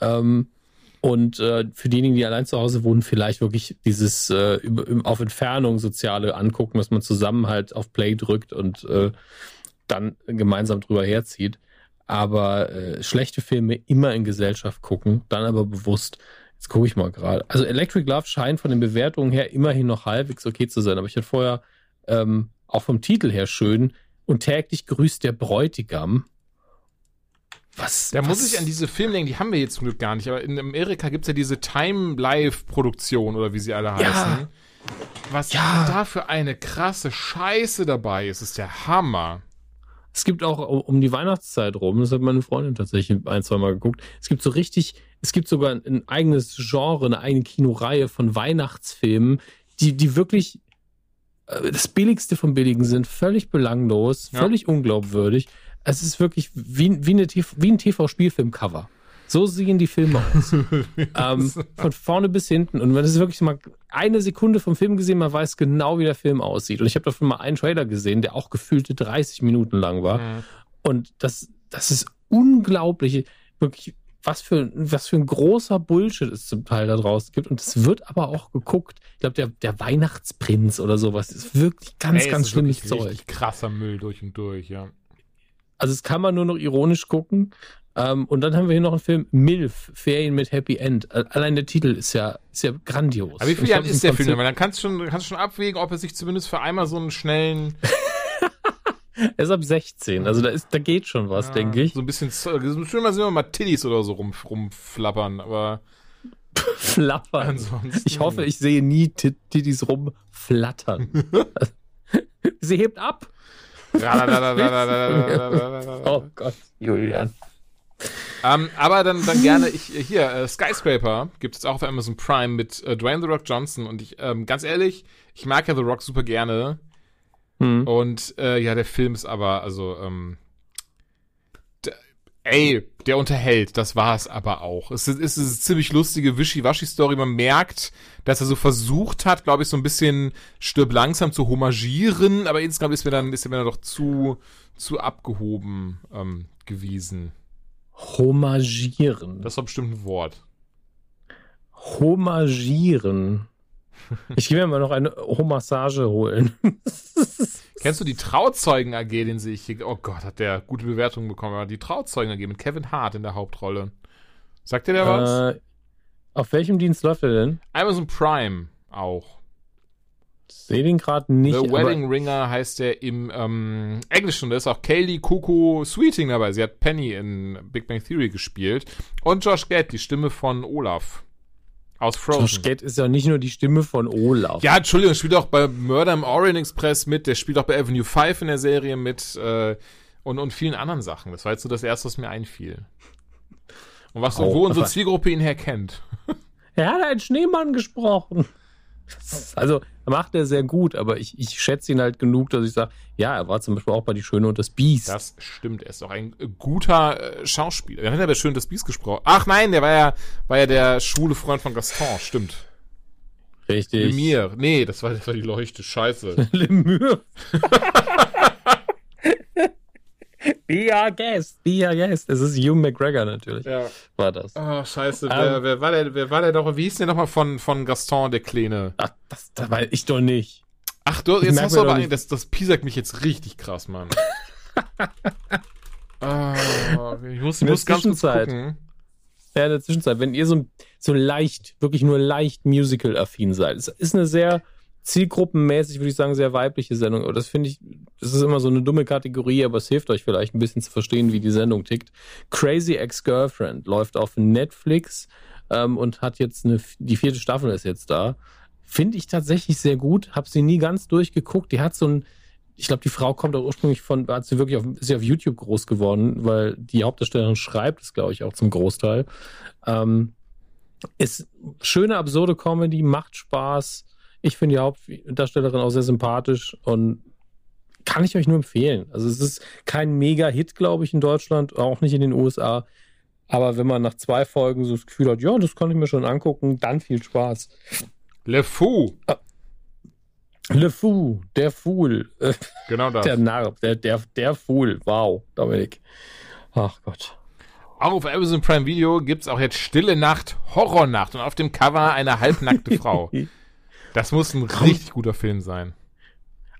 Ähm, und äh, für diejenigen, die allein zu Hause wohnen, vielleicht wirklich dieses äh, über, auf Entfernung soziale angucken, dass man zusammen halt auf Play drückt und äh, dann gemeinsam drüber herzieht. Aber äh, schlechte Filme immer in Gesellschaft gucken, dann aber bewusst. Jetzt gucke ich mal gerade. Also Electric Love scheint von den Bewertungen her immerhin noch halbwegs okay zu sein. Aber ich hatte vorher ähm, auch vom Titel her schön und täglich grüßt der Bräutigam. Was? Da was? muss ich an diese Filme denken, die haben wir jetzt zum Glück gar nicht. Aber in Amerika gibt es ja diese Time-Live-Produktion oder wie sie alle heißen. Ja. was Ja. da für eine krasse Scheiße dabei ist, ist der Hammer. Es gibt auch um die Weihnachtszeit rum, das hat meine Freundin tatsächlich ein, zwei Mal geguckt. Es gibt so richtig, es gibt sogar ein, eigenes Genre, eine eigene Kinoreihe von Weihnachtsfilmen, die, die wirklich äh, das Billigste vom Billigen sind, völlig belanglos, Ja. völlig unglaubwürdig. Es ist wirklich wie, wie, eine wie ein TV-Spielfilmcover. So sehen die Filme aus. ähm, von vorne bis hinten. Und man ist wirklich mal eine Sekunde vom Film gesehen, man weiß genau, wie der Film aussieht. Und ich habe davon mal einen Trailer gesehen, der auch gefühlte 30 Minuten lang war. Mhm. Und das, das ist unglaublich, wirklich, was für, was für ein großer Bullshit es zum Teil da draußen gibt. Und es wird aber auch geguckt. Ich glaube, der, der Weihnachtsprinz oder sowas ist wirklich ganz, Ey, es ganz schlimmes Zeug. Krasser Müll durch und durch, ja. Also, das kann man nur noch ironisch gucken. Ähm, und dann haben wir hier noch einen Film, MILF, Ferien mit Happy End. Äh, Allein der Titel ist ja, ist ja grandios. Aber wie viel glaub, ist der Film? Weil dann kannst du schon, kannst schon abwägen, ob er sich zumindest für einmal so einen schnellen, Er ist ab 16, also da, ist, da geht schon was, ja, denke ich. so ein bisschen, so schön mal sehen wir mal Tiddies oder so rum, rumflappern, aber Flappern. ansonsten. Ich hoffe, ich sehe nie Tittis rumflattern. Sie hebt ab. Oh Gott, Julian. Ähm, aber dann, dann gerne, ich, hier, äh, Skyscraper gibt es auch auf Amazon Prime mit äh, Dwayne The Rock Johnson und ich, ähm, ganz ehrlich, ich mag ja The Rock super gerne Hm. und äh, ja, der Film ist aber, also, ähm, ey, der unterhält, das war es aber auch. Es ist, es ist eine ziemlich lustige Wischiwaschi-Story, man merkt, dass er so versucht hat, glaube ich, so ein bisschen stirb langsam zu homagieren, aber insgesamt ist mir dann, ist er mir dann doch zu, zu abgehoben ähm, gewesen. Homagieren. Das war bestimmt ein Wort. Homagieren. Ich gehe mir mal noch eine Homassage holen. Kennst du die Trauzeugen AG, den sehe ich hier? Oh Gott, hat der gute Bewertungen bekommen. Aber die Trauzeugen AG mit Kevin Hart in der Hauptrolle. Sagt dir der was? äh, auf welchem Dienst läuft er denn? Amazon Prime auch. Sehe den gerade nicht. The Wedding Ringer heißt der im ähm, Englischen. Da ist auch Kaylee Cuckoo Sweeting dabei. Sie hat Penny in Big Bang Theory gespielt. Und Josh Gad, die Stimme von Olaf. Aus Frozen. Josh Gad ist ja nicht nur die Stimme von Olaf. Ja, Entschuldigung, spielt auch bei Murder im Orient Express mit, der spielt auch bei Avenue 5 in der Serie mit äh, und, und vielen anderen Sachen. Das war jetzt so das Erste, was mir einfiel. Und was, Auch, wo unsere Zielgruppe ihn herkennt. Er hat einen Schneemann gesprochen. Also macht er sehr gut, aber ich, ich schätze ihn halt genug, dass ich sage, ja, er war zum Beispiel auch bei Die Schöne und das Biest. Das stimmt, er ist auch ein äh, guter äh, Schauspieler. Er hat ja bei Schön das Biest gesprochen. Ach nein, der war ja, war ja der schwule Freund von Gaston, stimmt. Richtig. Lemire. Nee, das war, das war die Leuchte, scheiße. Lemur. Be our guest, be our guest. Es ist Hugh McGregor natürlich, ja. war das. Oh, scheiße. wer, Ähm. wer war der, wer war der doch, wie hieß der nochmal von, von Gaston, der Kleine? Ach, das, das weiß ich doch nicht. Ach, du, jetzt hast du doch aber, nicht- das, das piesackt mich jetzt richtig krass, Mann. Ah, ich muss, ich In der muss ganz kurz Zwischenzeit. gucken. Ja, in der Zwischenzeit, wenn ihr so, so leicht, wirklich nur leicht musical-affin seid, es ist eine sehr zielgruppenmäßig, würde ich sagen, sehr weibliche Sendung. Aber das finde ich, das ist immer so eine dumme Kategorie, aber es hilft euch vielleicht ein bisschen zu verstehen, wie die Sendung tickt. Crazy Ex-Girlfriend läuft auf Netflix ähm, und hat jetzt eine, die vierte Staffel ist jetzt da. Finde ich tatsächlich sehr gut. Hab sie nie ganz durchgeguckt. Die hat so ein, ich glaube, die Frau kommt auch ursprünglich von, hat sie wirklich auf, ist sie auf YouTube groß geworden, weil die Hauptdarstellerin schreibt es, glaube ich, auch zum Großteil. Ähm, ist schöne, absurde Comedy, macht Spaß. Ich finde die Hauptdarstellerin auch sehr sympathisch und kann ich euch nur empfehlen. Also es ist kein Mega-Hit, glaube ich, in Deutschland, auch nicht in den USA. Aber wenn man nach zwei Folgen so das Gefühl hat, ja, das kann ich mir schon angucken, dann viel Spaß. Le Fou. Le Fou, der Fool, Genau das. der Narr, der, der, der Fool. Wow, Dominik. Ach Gott. Auch auf Amazon Prime Video gibt's auch jetzt Stille Nacht, Horrornacht und auf dem Cover eine halbnackte Frau. Das muss ein richtig guter Film sein.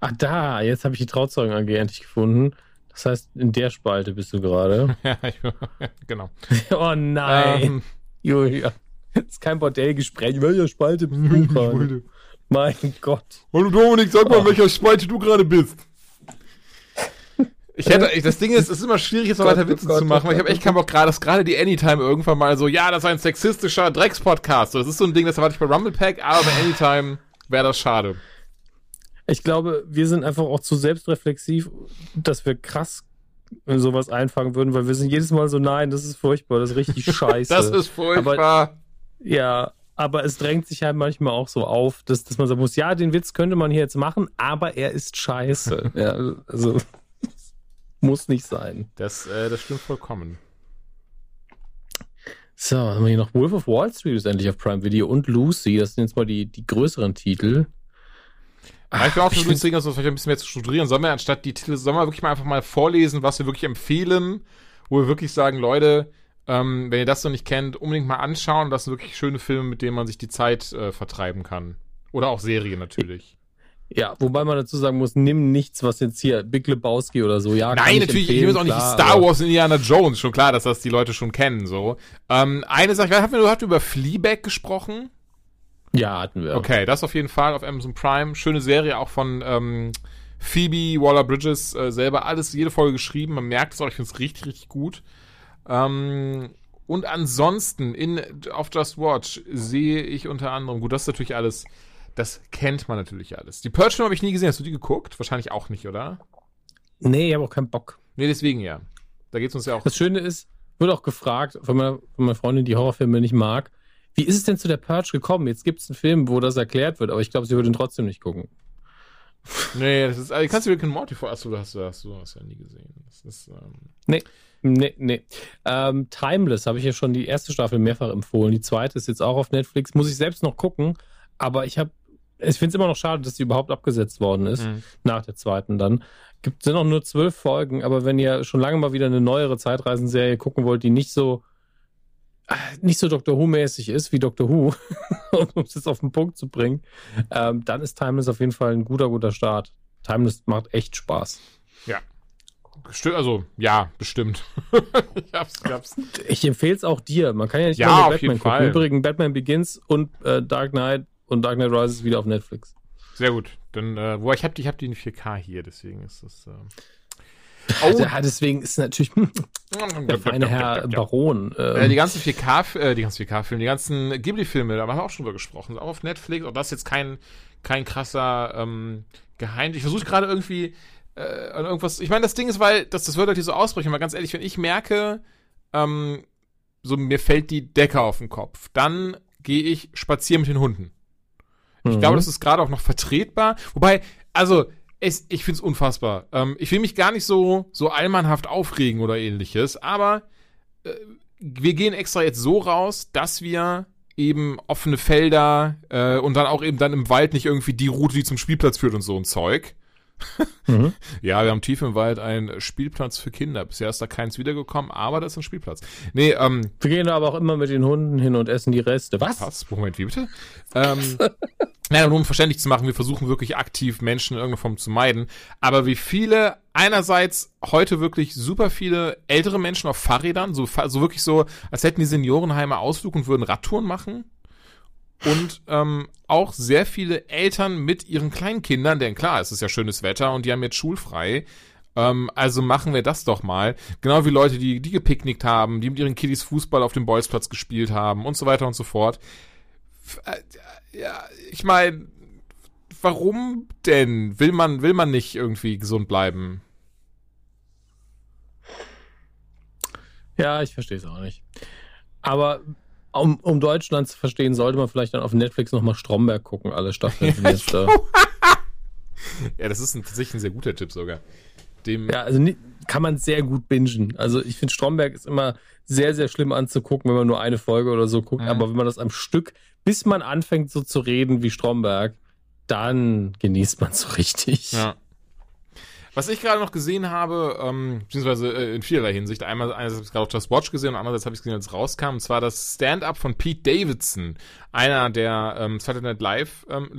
Ah, da, jetzt habe ich die Trauzeugen AG endlich gefunden. Das heißt, in der Spalte bist du gerade. Ja, genau. oh nein, Ähm, Julia. Das ist kein Bordellgespräch. In welcher Spalte bist du gerade? Mein Gott. Hallo Dominik, sag Oh. mal, in welcher Spalte du gerade bist. Ich hätte, ich, das Ding ist, es ist immer schwierig, jetzt noch weiter oh Witze Gott, zu machen, oh weil ich habe echt keinen Bock gerade, dass gerade die Anytime irgendwann mal so, ja, das ist ein sexistischer Dreckspodcast. So, Das ist so ein Ding, das erwarte ich bei Rumble Pack, aber bei Anytime wäre das schade. Ich glaube, wir sind einfach auch zu selbstreflexiv, dass wir krass sowas einfangen würden, weil wir sind jedes Mal so, nein, das ist furchtbar, das ist richtig scheiße. das ist furchtbar. Aber, ja, aber es drängt sich halt manchmal auch so auf, dass, dass man sagen muss, ja, den Witz könnte man hier jetzt machen, aber er ist scheiße. ja, also muss nicht sein. Das, äh, das stimmt vollkommen. So, dann haben wir hier noch Wolf of Wall Street ist endlich auf Prime Video und Lucy, das sind jetzt mal die, die größeren Titel. Ja, ich auch so deswegen, dass wir vielleicht ein bisschen mehr zu strukturieren. Sollen wir anstatt die Titel, sollen wir wirklich mal einfach mal vorlesen, was wir wirklich empfehlen, wo wir wirklich sagen, Leute, ähm, wenn ihr das noch nicht kennt, unbedingt mal anschauen. Das sind wirklich schöne Filme, mit denen man sich die Zeit äh, vertreiben kann. Oder auch Serien natürlich. Ja, wobei man dazu sagen muss, nimm nichts, was jetzt hier Big Lebowski oder so, ja. Nein, natürlich, ich nehme jetzt auch nicht Star Wars Indiana Jones, schon klar, dass das die Leute schon kennen, so. Ähm, eine Sache, hatten wir, hatten wir über Fleabag gesprochen? Ja, hatten wir. Okay, das auf jeden Fall auf Amazon Prime. Schöne Serie auch von ähm, Phoebe Waller-Bridges äh, selber. Alles, jede Folge geschrieben. Man merkt es auch, ich finde es richtig, richtig gut. Ähm, und ansonsten in auf Just Watch sehe ich unter anderem, gut, das ist natürlich alles, das kennt man natürlich alles. Die Purge habe ich nie gesehen. Hast du die geguckt? Wahrscheinlich auch nicht, oder? Nee, ich habe auch keinen Bock. Nee, deswegen ja. Da geht es uns ja auch. Das Schöne ist, wird auch gefragt von meiner, von meiner Freundin, die Horrorfilme nicht mag, wie ist es denn zu der Purge gekommen? Jetzt gibt es einen Film, wo das erklärt wird, aber ich glaube, sie würde ihn trotzdem nicht gucken. Nee, das ist, also, kannst du Rick and Morty vor, achso, du hast, hast, du ja nie gesehen. Das ist, ähm Nee, nee, nee. Ähm, Timeless habe ich ja schon die erste Staffel mehrfach empfohlen. Die zweite ist jetzt auch auf Netflix. Muss ich selbst noch gucken, aber ich habe, ich finde es immer noch schade, dass sie überhaupt abgesetzt worden ist, mhm. nach der zweiten dann. Gibt sind auch nur zwölf Folgen, aber wenn ihr schon lange mal wieder eine neuere Zeitreisenserie gucken wollt, die nicht so nicht so Doctor Who-mäßig ist wie Doctor Who, um es jetzt auf den Punkt zu bringen, ähm, dann ist Timeless auf jeden Fall ein guter, guter Start. Timeless macht echt Spaß. Ja. Also, ja, bestimmt. ich hab's, ich hab's. Ich empfehle es auch dir. Man kann ja nicht ja, nur Batman gucken. Fall. Übrigens, Batman Begins und äh, Dark Knight und Dark Knight Rises wieder auf Netflix. Sehr gut. Dann, äh, wo ich habe die, ich hab die in 4K hier, deswegen ist das. Äh Oh. Ja, deswegen ist natürlich der feine Herr Baron. Ähm. Äh, die ganzen 4K, äh, die ganzen 4K-Filme, die ganzen Ghibli-Filme, da haben wir auch schon drüber gesprochen, auch auf Netflix. Auch das ist jetzt kein, kein krasser ähm, Geheimnis. Ich versuche gerade irgendwie äh, irgendwas. Ich meine, das Ding ist, weil, das, das wird halt hier so ausbrechen, mal ganz ehrlich, wenn ich merke, ähm, so mir fällt die Decke auf den Kopf, dann gehe ich spazieren mit den Hunden. Ich mhm. glaube, das ist gerade auch noch vertretbar. Wobei, also, es, ich find's unfassbar. Ähm, ich will mich gar nicht so, so allmannhaft aufregen oder ähnliches, aber äh, wir gehen extra jetzt so raus, dass wir eben offene Felder äh, und dann auch eben dann im Wald nicht irgendwie die Route, die zum Spielplatz führt und so ein Zeug. Mhm. Ja, wir haben tief im Wald einen Spielplatz für Kinder. Bisher ist da keins wiedergekommen, aber das ist ein Spielplatz. Nee, ähm. Wir gehen aber auch immer mit den Hunden hin und essen die Reste. Was? Was? Moment, wie bitte? ähm, naja, nur um verständlich zu machen, wir versuchen wirklich aktiv Menschen in irgendeiner Form zu meiden. Aber wie viele, einerseits heute wirklich super viele ältere Menschen auf Fahrrädern, so, so wirklich so, als hätten die Seniorenheime Ausflug und würden Radtouren machen. Und ähm, auch sehr viele Eltern mit ihren Kleinkindern, denn klar, es ist ja schönes Wetter und die haben jetzt schulfrei. Ähm, also machen wir das doch mal. Genau wie Leute, die, die gepicknickt haben, die mit ihren Kiddies Fußball auf dem Bolzplatz gespielt haben und so weiter und so fort. Äh, ja, ich meine, warum denn? Will man, will man nicht irgendwie gesund bleiben? Ja, ich verstehe es auch nicht. Aber um, um Deutschland zu verstehen, sollte man vielleicht dann auf Netflix nochmal Stromberg gucken, alle Staffeln. Ja, ja, das ist ein, tatsächlich ein sehr guter Tipp sogar. Dem ja, also kann man sehr gut bingen. Also ich finde Stromberg ist immer sehr, sehr schlimm anzugucken, wenn man nur eine Folge oder so guckt. Mhm. Aber wenn man das am Stück bis man anfängt so zu reden wie Stromberg, dann genießt man so richtig. Ja. Was ich gerade noch gesehen habe, ähm, beziehungsweise äh, in vielerlei Hinsicht, einmal einerseits habe ich gerade auf Just Watch gesehen und andererseits habe ich es gesehen, als es rauskam, und zwar das Stand-up von Pete Davidson, einer der ähm, Saturday Night Live ähm.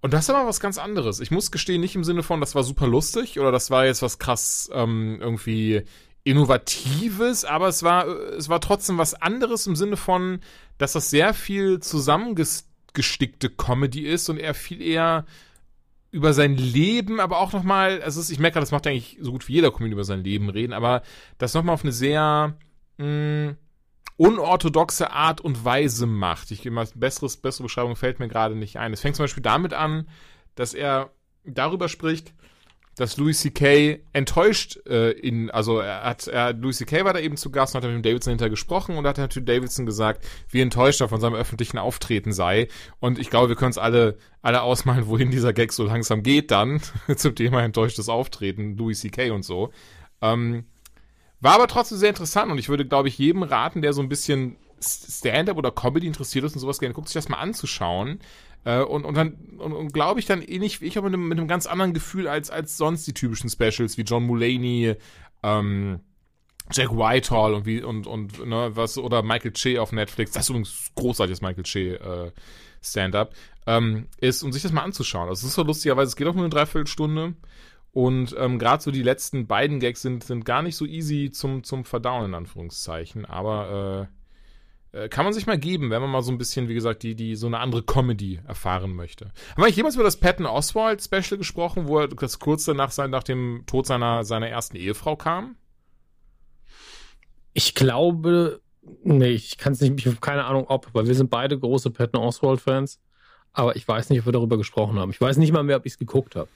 Und das ist aber was ganz anderes. Ich muss gestehen, nicht im Sinne von, das war super lustig oder das war jetzt was krass ähm, irgendwie Innovatives, aber es war, es war trotzdem was anderes im Sinne von, dass das sehr viel zusammengestickte Comedy ist und er viel eher über sein Leben, aber auch nochmal, also ich merke, das macht eigentlich so gut wie jeder Comedy über sein Leben reden, aber das nochmal auf eine sehr mh, mm, unorthodoxe Art und Weise macht. Ich immer besseres, bessere Beschreibung fällt mir gerade nicht ein. Es fängt zum Beispiel damit an, dass er darüber spricht, dass Louis C.K. enttäuscht äh, in, also er hat, er, Louis C.K. war da eben zu Gast und hat mit dem Davidson hinter gesprochen und hat natürlich Davidson gesagt, wie enttäuscht er von seinem öffentlichen Auftreten sei. Und ich glaube, wir können uns alle, alle ausmalen, wohin dieser Gag so langsam geht dann, zum Thema enttäuschtes Auftreten, Louis C.K. und so. Ähm, war aber trotzdem sehr interessant und ich würde, glaube ich, jedem raten, der so ein bisschen Stand-up oder Comedy interessiert ist und sowas gerne guckt, sich das mal anzuschauen. Äh, und, und dann, und, und glaube ich dann ähnlich wie ich, aber mit einem, mit einem ganz anderen Gefühl als, als sonst die typischen Specials wie John Mulaney, ähm, Jack Whitehall und wie, und, und, ne, was, oder Michael Che auf Netflix. Das ist übrigens großartiges Michael Che, äh, Stand-up, ähm, ist, um sich das mal anzuschauen. Also, es ist so lustigerweise, es geht auch nur eine Dreiviertelstunde. Und ähm, gerade so die letzten beiden Gags sind, sind gar nicht so easy zum, zum Verdauen, in Anführungszeichen. Aber äh, kann man sich mal geben, wenn man mal so ein bisschen, wie gesagt, die, die so eine andere Comedy erfahren möchte. Haben wir jemals über das Patton Oswald Special gesprochen, wo er das kurz danach sein, nach dem Tod seiner, seiner ersten Ehefrau kam? Ich glaube, nee, ich kann es nicht, ich habe keine Ahnung ob, weil wir sind beide große Patton Oswald Fans. Aber ich weiß nicht, ob wir darüber gesprochen haben. Ich weiß nicht mal mehr, ob ich es geguckt habe.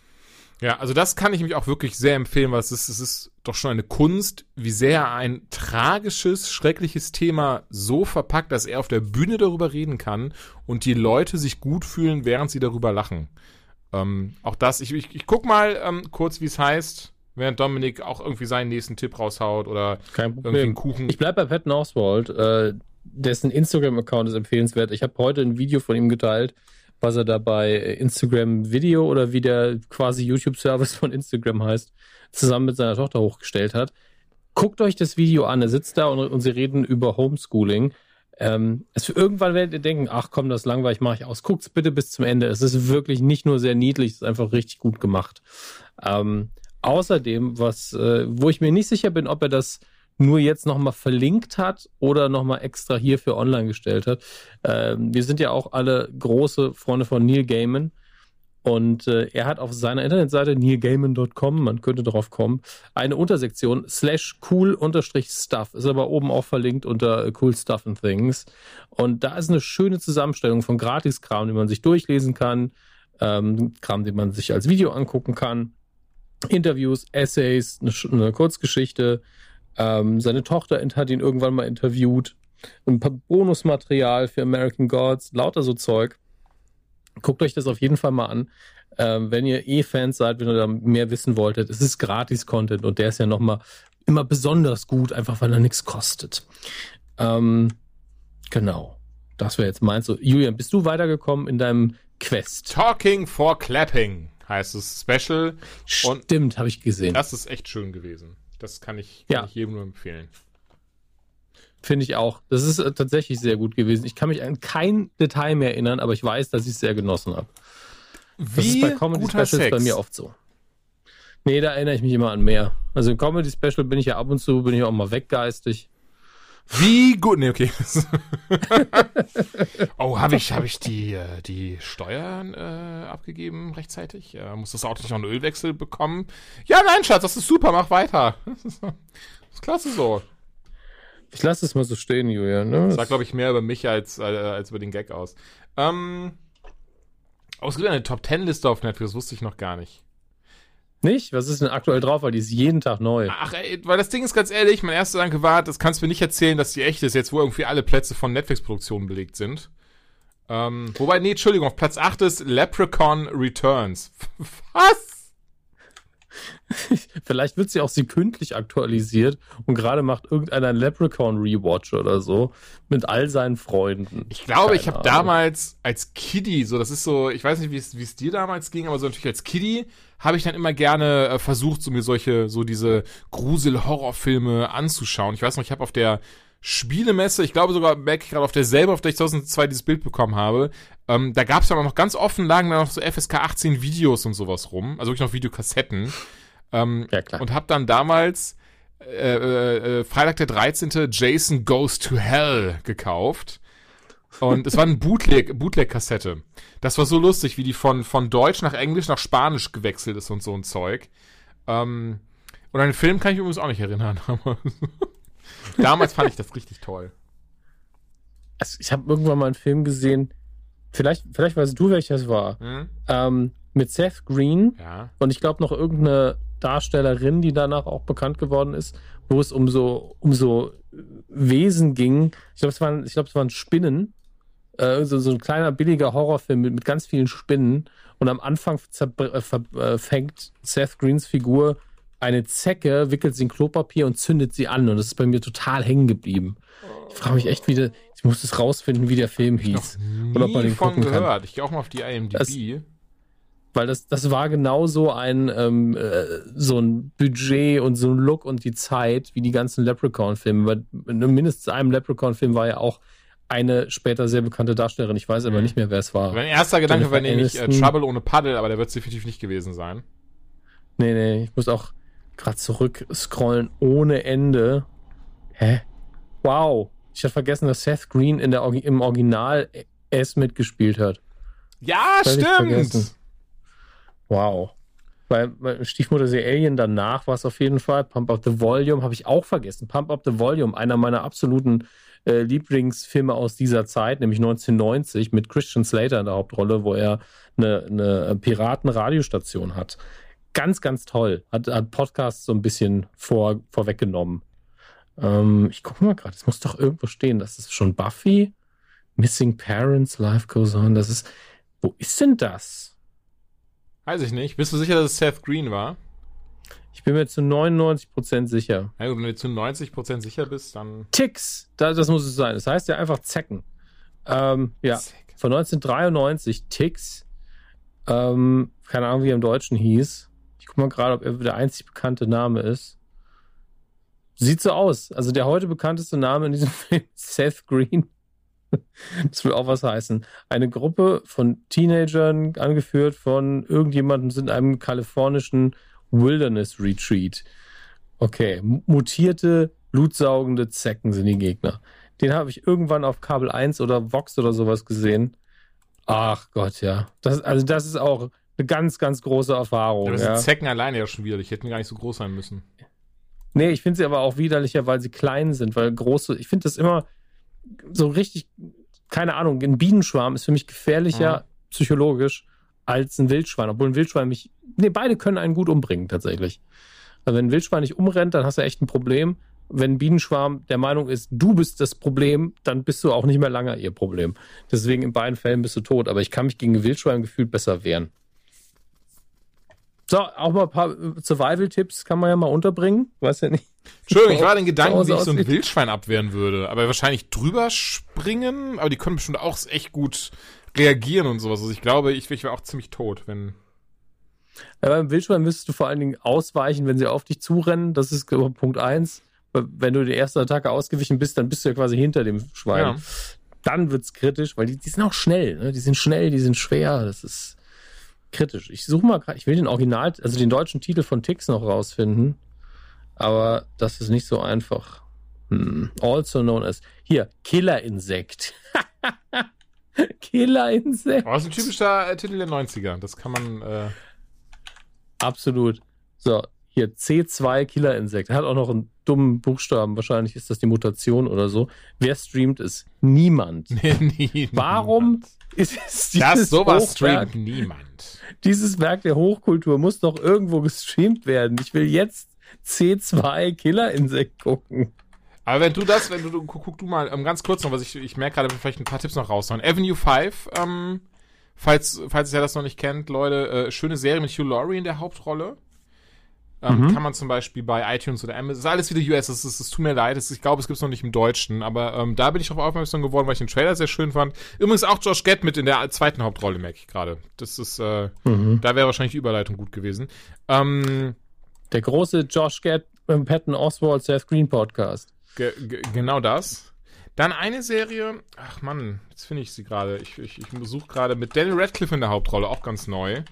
Ja, also das kann ich mich auch wirklich sehr empfehlen, weil es ist, es ist doch schon eine Kunst, wie sehr ein tragisches, schreckliches Thema so verpackt, dass er auf der Bühne darüber reden kann und die Leute sich gut fühlen, während sie darüber lachen. Ähm, auch das, ich, ich, ich guck mal ähm, kurz, wie es heißt, während Dominik auch irgendwie seinen nächsten Tipp raushaut oder irgendwie einen Kuchen. Ich bleib bei Patton Oswald. Äh, dessen Instagram-Account ist empfehlenswert. Ich habe heute ein Video von ihm geteilt was er da bei Instagram Video oder wie der quasi YouTube-Service von Instagram heißt, zusammen mit seiner Tochter hochgestellt hat. Guckt euch das Video an. Er sitzt da und, und sie reden über Homeschooling. Ähm, es irgendwann werdet ihr denken, ach komm, das langweilig mache ich aus. Guckt's bitte bis zum Ende. Es ist wirklich nicht nur sehr niedlich, es ist einfach richtig gut gemacht. Ähm, außerdem, was, äh, wo ich mir nicht sicher bin, ob er das nur jetzt nochmal verlinkt hat oder nochmal extra hierfür online gestellt hat. Ähm, wir sind ja auch alle große Freunde von Neil Gaiman. Und äh, er hat auf seiner Internetseite neilgaiman.com, man könnte darauf kommen, eine Untersektion slash cool unterstrich stuff. Ist aber oben auch verlinkt unter äh, cool stuff and things. Und da ist eine schöne Zusammenstellung von Gratiskram, den man sich durchlesen kann, ähm, Kram, den man sich als Video angucken kann. Interviews, Essays, eine, eine Kurzgeschichte, ähm, seine Tochter hat ihn irgendwann mal interviewt. Ein paar Bonusmaterial für American Gods, lauter so Zeug. Guckt euch das auf jeden Fall mal an. Ähm, wenn ihr eh Fans seid, wenn ihr da mehr wissen wolltet, es ist Gratis-Content und der ist ja nochmal immer besonders gut, einfach weil er nichts kostet. Ähm, genau. Das wäre jetzt meins. So, Julian, bist du weitergekommen in deinem Quest? Talking for Clapping heißt es Special. Stimmt, habe ich gesehen. Das ist echt schön gewesen. Das kann ich, Ja. kann ich jedem nur empfehlen. Finde ich auch. Das ist äh, tatsächlich sehr gut gewesen. Ich kann mich an kein Detail mehr erinnern, aber ich weiß, dass ich es sehr genossen habe. Das ist bei Comedy guter Specials Sex. bei mir oft so. Nee, da erinnere ich mich immer an mehr. Also im Comedy Special bin ich ja ab und zu, bin ich auch mal weggeistig. Wie gut. Nee, okay. oh, habe ich, hab ich die, äh, die Steuern äh, abgegeben rechtzeitig? Äh, muss das Auto nicht noch einen Ölwechsel bekommen? Ja, nein, Schatz, das ist super, mach weiter. Das ist, das ist klasse so. Ich lasse es mal so stehen, Julian. Ne? Das sagt, glaube ich, mehr über mich als, äh, als über den Gag aus. Ähm, oh, es gibt eine Top-10-Liste auf Netflix, das wusste ich noch gar nicht. Nicht? Was ist denn aktuell drauf? Weil die ist jeden Tag neu. Ach, ey, weil das Ding ist ganz ehrlich, mein erster Gedanke war, das kannst du mir nicht erzählen, dass die echt ist, jetzt wo irgendwie alle Plätze von Netflix-Produktionen belegt sind. Ähm, wobei, nee, Entschuldigung, auf Platz 8 ist Leprechaun Returns. Was? Vielleicht wird sie auch sekündlich aktualisiert und gerade macht irgendeiner ein Leprechaun Rewatch oder so mit all seinen Freunden. Ich glaube, ich Keine habe Ahnung. damals als Kiddie, so das ist so, ich weiß nicht, wie es wie es dir damals ging, aber so natürlich als Kiddie habe ich dann immer gerne äh, versucht, so mir solche, so diese Grusel-Horrorfilme anzuschauen. Ich weiß noch, ich habe auf der Spielemesse, ich glaube sogar, merke ich gerade auf derselben, auf der ich 2002 dieses Bild bekommen habe, ähm, da gab es dann auch noch ganz offen, lagen da noch so FSK 18 Videos und sowas rum, also wirklich noch Videokassetten. Ähm, Ja, klar. Und habe dann damals äh, äh, äh, Freitag der 13. Jason Goes to Hell gekauft. Und es war eine Bootleg, Bootleg-Kassette. Das war so lustig, wie die von, von Deutsch nach Englisch nach Spanisch gewechselt ist und so ein Zeug. Ähm, und an den Film kann ich übrigens auch nicht erinnern. Damals fand ich das richtig toll. also ich habe irgendwann mal einen Film gesehen, vielleicht, vielleicht weißt du, welcher es war, Hm? ähm, mit Seth Green Ja. und ich glaube noch irgendeine Darstellerin, die danach auch bekannt geworden ist, wo es um so, um so Wesen ging. Ich glaube, es waren, ich glaube, es waren Spinnen. Äh, so, so ein kleiner billiger Horrorfilm mit, mit ganz vielen Spinnen. Und am Anfang äh, äh, fängt Seth Greens Figur eine Zecke, wickelt sie in Klopapier und zündet sie an. Und das ist bei mir total hängen geblieben. Ich frage mich echt wieder, ich muss es rausfinden, wie der Film hieß. Und ob man den von gucken kann. gehört. Ich gehe auch mal auf die IMDb. Weil das, das war genau so ein, ähm, äh, so ein Budget und so ein Look und die Zeit wie die ganzen Leprechaun-Filme. Weil in mindestens einem Leprechaun-Film war ja auch eine später sehr bekannte Darstellerin. Ich weiß aber Mhm. nicht mehr, wer es war. mein erster Gedanke war nämlich äh. Trouble ohne Paddle, aber der wird es definitiv nicht gewesen sein. Nee, nee, ich muss auch gerade zurück scrollen ohne Ende. Hä? Wow. Ich hatte vergessen, dass Seth Green in der, Orgi- im Original S mitgespielt hat. Ja, stimmt. Wow. Bei, bei Stiefmutter The Alien danach war es auf jeden Fall. Pump Up the Volume habe ich auch vergessen. Pump Up the Volume, einer meiner absoluten äh, Lieblingsfilme aus dieser Zeit, nämlich 1990 mit Christian Slater in der Hauptrolle, wo er eine, eine Piratenradiostation hat. Ganz, ganz toll. Hat, hat Podcasts so ein bisschen vor, vorweggenommen. Ähm, ich gucke mal gerade, es muss doch irgendwo stehen. Das ist schon Buffy. Missing Parents, Life Goes On. Das ist. Wo ist denn das? Weiß ich nicht. Bist du sicher, dass es Seth Green war? Ich bin mir zu 99% sicher. Gut, wenn du zu 90% sicher bist, dann. Ticks, da, das muss es sein. Das heißt ja einfach Zecken. Ähm, ja, Zack. von 1993, Ticks. Ähm, keine Ahnung, wie er im Deutschen hieß. Ich guck mal gerade, ob er der einzig bekannte Name ist. Sieht so aus. Also der heute bekannteste Name in diesem Film Seth Green. Das will auch was heißen. Eine Gruppe von Teenagern, angeführt von irgendjemandem, sind in einem kalifornischen Wilderness Retreat. Okay, mutierte, blutsaugende Zecken sind die Gegner. Den habe ich irgendwann auf Kabel 1 oder Vox oder sowas gesehen. Ach Gott, ja. Das, also das ist auch eine ganz, ganz große Erfahrung. Aber Ja. sind Zecken alleine ja schon wieder. Die hätten gar nicht so groß sein müssen. Nee, ich finde sie aber auch widerlicher, weil sie klein sind, weil große, ich finde das immer so richtig, keine Ahnung, ein Bienenschwarm ist für mich gefährlicher psychologisch als ein Wildschwein, obwohl ein Wildschwein mich, nee, beide können einen gut umbringen tatsächlich. Also wenn ein Wildschwein nicht umrennt, dann hast du echt ein Problem. Wenn ein Bienenschwarm der Meinung ist, du bist das Problem, dann bist du auch nicht mehr lange ihr Problem. Deswegen in beiden Fällen bist du tot, aber ich kann mich gegen ein Wildschwein gefühlt besser wehren. So, auch mal ein paar äh, Survival-Tipps kann man ja mal unterbringen. Weiß ja nicht. Entschuldigung, ich war den Gedanken, wie ich so ein. Wildschwein abwehren würde. Aber wahrscheinlich drüber springen. Aber die können bestimmt auch echt gut reagieren und sowas. Also ich glaube, ich, ich wäre auch ziemlich tot, wenn. Ja, beim Wildschwein müsstest du vor allen Dingen ausweichen, wenn sie auf dich zurennen. Das ist Punkt eins. Weil Wenn du die erste Attacke ausgewichen bist, dann bist du ja quasi hinter dem Schwein. Ja. Dann wird's kritisch, weil die, die sind auch schnell. Ne? Die sind schnell, die sind schwer. Das ist kritisch. Ich suche mal gerade, ich will den Original, also den deutschen Titel von Tix noch rausfinden. Aber das ist nicht so einfach. Hm. Also known as, hier, Killerinsekt. Killerinsekt. Aber das ist ein typischer äh, Titel der 90er. Das kann man. Äh, Absolut. So, hier C2 Killerinsekt. Hat auch noch einen dummen Buchstaben. Wahrscheinlich ist das die Mutation oder so. Wer streamt es? Niemand. nie, Warum ist es Das dieses sowas Hochwerk, streamt niemand. dieses Werk der Hochkultur muss doch irgendwo gestreamt werden. Ich will jetzt C2 Killerinsekt gucken. Aber wenn du das, wenn du, guck, guck du mal ähm, ganz kurz noch, was ich, ich merke gerade, vielleicht ein paar Tipps noch raushauen. Avenue 5, ähm, falls, falls ihr das noch nicht kennt, Leute, äh, schöne Serie mit Hugh Laurie in der Hauptrolle. Ähm, Mhm. Kann man zum Beispiel bei iTunes oder Amazon, ist alles wieder US, das, ist, das tut mir leid, das, ich glaube, es gibt's noch nicht im Deutschen, aber ähm, da bin ich drauf aufmerksam geworden, weil ich den Trailer sehr schön fand. Übrigens auch Josh Gad mit in der zweiten Hauptrolle, merke ich gerade. Das ist, äh, da wäre wahrscheinlich die Überleitung gut gewesen. Ähm, Der große Josh Gad, ähm, Patton Oswald, Seth Green Podcast. Ge ge genau das. Dann eine Serie, ach Mann, jetzt finde ich sie gerade. Ich, ich, ich suche gerade mit Daniel Radcliffe in der Hauptrolle, auch ganz neu.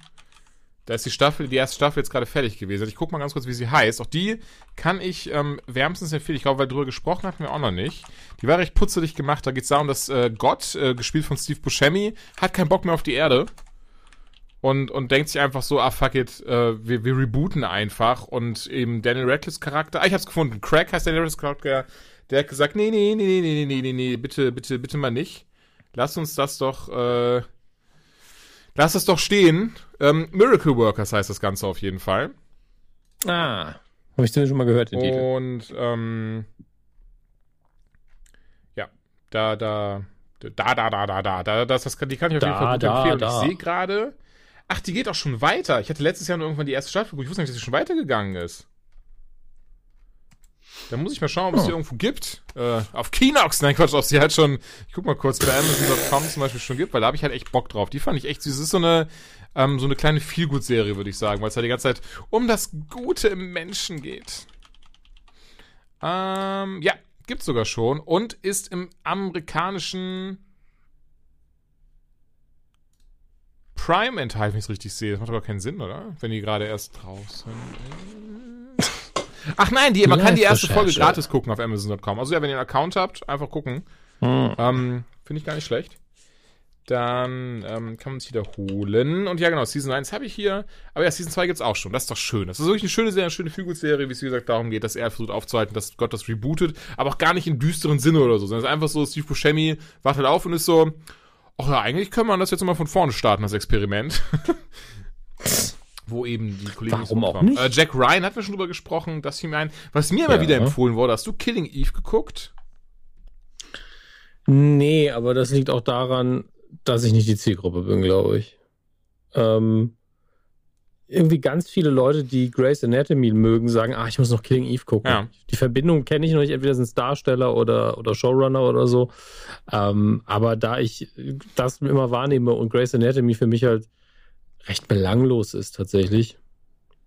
Da ist die Staffel, die erste Staffel jetzt gerade fertig gewesen. Ich gucke mal ganz kurz, wie sie heißt. Auch die kann ich ähm, wärmstens empfehlen. Ich glaube, weil drüber gesprochen hatten wir auch noch nicht. Die war recht putzelig gemacht. Da geht es darum, dass äh, Gott, äh, gespielt von Steve Buscemi, hat keinen Bock mehr auf die Erde. Und, und denkt sich einfach so, ah fuck it, äh, wir, wir rebooten einfach. Und eben Daniel Radcliffes Charakter, ah, ich hab's gefunden. Craig heißt Daniel Radcliffes Charakter. Der hat gesagt, nee, nee, nee, nee, nee, nee, nee, nee, bitte, bitte, bitte mal nicht. Lass uns das doch, äh, lass es doch stehen. Ähm, Miracle Workers heißt das Ganze auf jeden Fall. Ah, habe ich schon mal gehört, den Titel. Und, ähm, ja, da, da, da, da, da, da, da, da, das, das, die kann ich auf jeden Da, Fall gut da, empfehlen. Und da. ich sehe gerade, ach, die geht auch schon weiter. Ich hatte letztes Jahr nur irgendwann die erste Staffel geguckt. Ich wusste nicht, dass sie schon weitergegangen ist. Da muss ich mal schauen, ob es Oh. die irgendwo gibt. Äh, auf Kinox, nein Quatsch, ob sie halt schon, ich guck mal kurz bei Amazon.com zum Beispiel schon gibt, weil da habe ich halt echt Bock drauf. Die fand ich echt süß. Es ist so eine, ähm, so eine kleine Feelgood-Serie, würde ich sagen, weil es halt die ganze Zeit um das Gute im Menschen geht. Ähm, ja, gibt's sogar schon und ist im amerikanischen Prime enthalten, wenn ich es richtig sehe. Das macht aber keinen Sinn, oder? Wenn die gerade erst draußen. Ach nein, die, man kann die erste Folge gratis gucken auf Amazon.com. Also ja, wenn ihr einen Account habt, einfach gucken. Hm. Ähm, Finde ich gar nicht schlecht. Dann ähm, kann man sich wiederholen. Und ja, genau, Season 1 habe ich hier. Aber ja, Season 2 gibt's auch schon. Das ist doch schön. Das ist wirklich eine schöne Serie, eine schöne Feelgood-Serie, wie es wie gesagt darum geht, dass er versucht aufzuhalten, dass Gott das rebootet. Aber auch gar nicht im düsteren Sinne oder so. Sondern es ist einfach so, Steve Buscemi wacht halt auf und ist so, ach ja, eigentlich können wir das jetzt mal von vorne starten, das Experiment. Wo eben die Kollegen Warum auch nicht? Äh, Jack Ryan hat mir schon drüber gesprochen, dass ihm ein, was mir immer Ja. wieder empfohlen wurde, hast du Killing Eve geguckt? Nee, aber das liegt auch daran, dass ich nicht die Zielgruppe bin, glaube ich. Ähm, irgendwie ganz viele Leute, die Grey's Anatomy mögen, sagen, ah, ich muss noch Killing Eve gucken. Ja. Die Verbindung kenne ich noch nicht, entweder sind es Darsteller oder, oder Showrunner oder so. Ähm, aber da ich das immer wahrnehme und Grey's Anatomy für mich halt recht belanglos ist tatsächlich,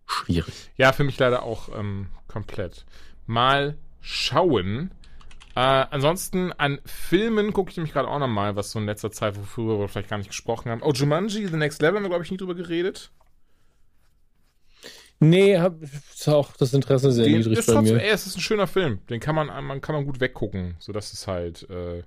schwierig. Ja, für mich leider auch ähm, komplett. Mal schauen. Äh, ansonsten an Filmen gucke ich nämlich gerade auch nochmal, was so in letzter Zeit, worüber wir vielleicht gar nicht gesprochen haben. Oh, Jumanji, The Next Level haben wir, glaube ich, nie drüber geredet. Nee, hab, ist auch das Interesse sehr Den niedrig ist bei trotzdem, mir. ey, es ist ein schöner Film. Den kann man, man kann man gut weggucken. So, das ist halt, äh,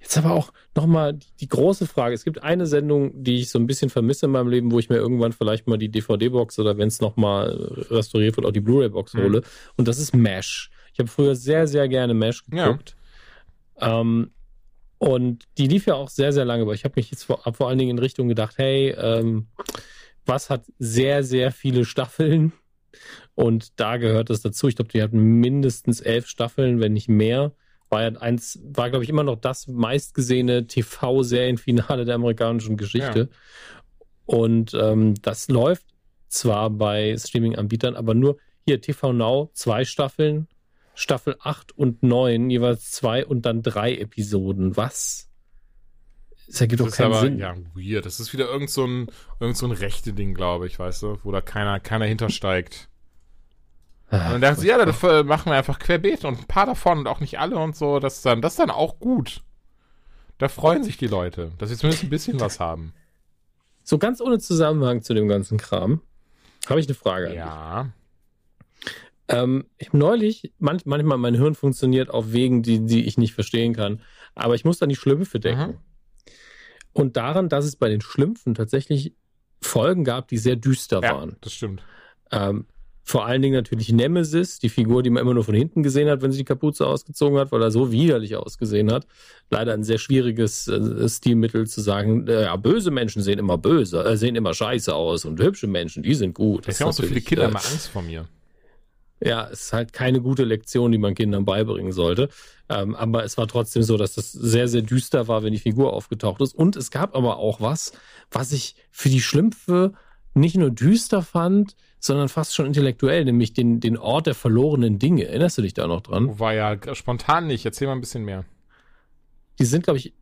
Jetzt aber auch nochmal die, die große Frage. Es gibt eine Sendung, die ich so ein bisschen vermisse in meinem Leben, wo ich mir irgendwann vielleicht mal die DVD-Box oder wenn es nochmal restauriert wird, auch die Blu-ray-Box Mhm. hole. Und das ist MASH. Ich habe früher sehr, sehr gerne MASH Ja. geguckt. Ähm, und die lief ja auch sehr, sehr lange, aber ich habe mich jetzt vor, vor allen Dingen in Richtung gedacht, hey, ähm, was hat sehr, sehr viele Staffeln? Und da gehört es dazu. Ich glaube, die hatten mindestens elf Staffeln, wenn nicht mehr. War ja eins, war, glaube ich, immer noch das meistgesehene TV-Serienfinale der amerikanischen Geschichte. Und ähm, das läuft zwar bei Streaming-Anbietern, aber nur hier TV Now, zwei Staffeln, Staffel 8 und 9, jeweils zwei und dann drei Episoden. Was? Das ergibt doch ist keinen aber, Sinn. ja, weird. Das ist wieder irgend so ein, irgend so ein rechte Ding, glaube ich, weißt du, wo da keiner, keiner hintersteigt. Ah, Und dann dachten sie, ja, das machen wir einfach querbeet und ein paar davon und auch nicht alle und so. Das ist dann, das ist dann auch gut. Da freuen sich die Leute, dass sie zumindest ein bisschen was haben. So ganz ohne Zusammenhang zu dem ganzen Kram habe ich eine Frage. Ja. Ähm, ich hab neulich, manch, manchmal mein Hirn funktioniert auf Wegen, die, die ich nicht verstehen kann, aber ich muss an die Schlümpfe denken. Mhm. Und daran, dass es bei den Schlümpfen tatsächlich Folgen gab, die sehr düster Ja, waren. das stimmt. Ähm, vor allen Dingen natürlich Nemesis, die Figur, die man immer nur von hinten gesehen hat, wenn sie die Kapuze ausgezogen hat, weil er so widerlich ausgesehen hat. Leider ein sehr schwieriges äh, Stilmittel zu sagen, äh, ja, böse Menschen sehen immer böse, äh, sehen immer scheiße aus und hübsche Menschen, die sind gut. Das ist haben auch so viele Kinder äh, immer Angst vor mir. Ja, es ist halt keine gute Lektion, die man Kindern beibringen sollte. Ähm, aber es war trotzdem so, dass das sehr, sehr düster war, wenn die Figur aufgetaucht ist. Und es gab aber auch was, was ich für die Schlümpfe nicht nur düster fand, sondern fast schon intellektuell, nämlich den, den Ort der verlorenen Dinge. Erinnerst du dich da noch dran? War ja spontan nicht. Erzähl mal ein bisschen mehr. Die sind, glaube ich,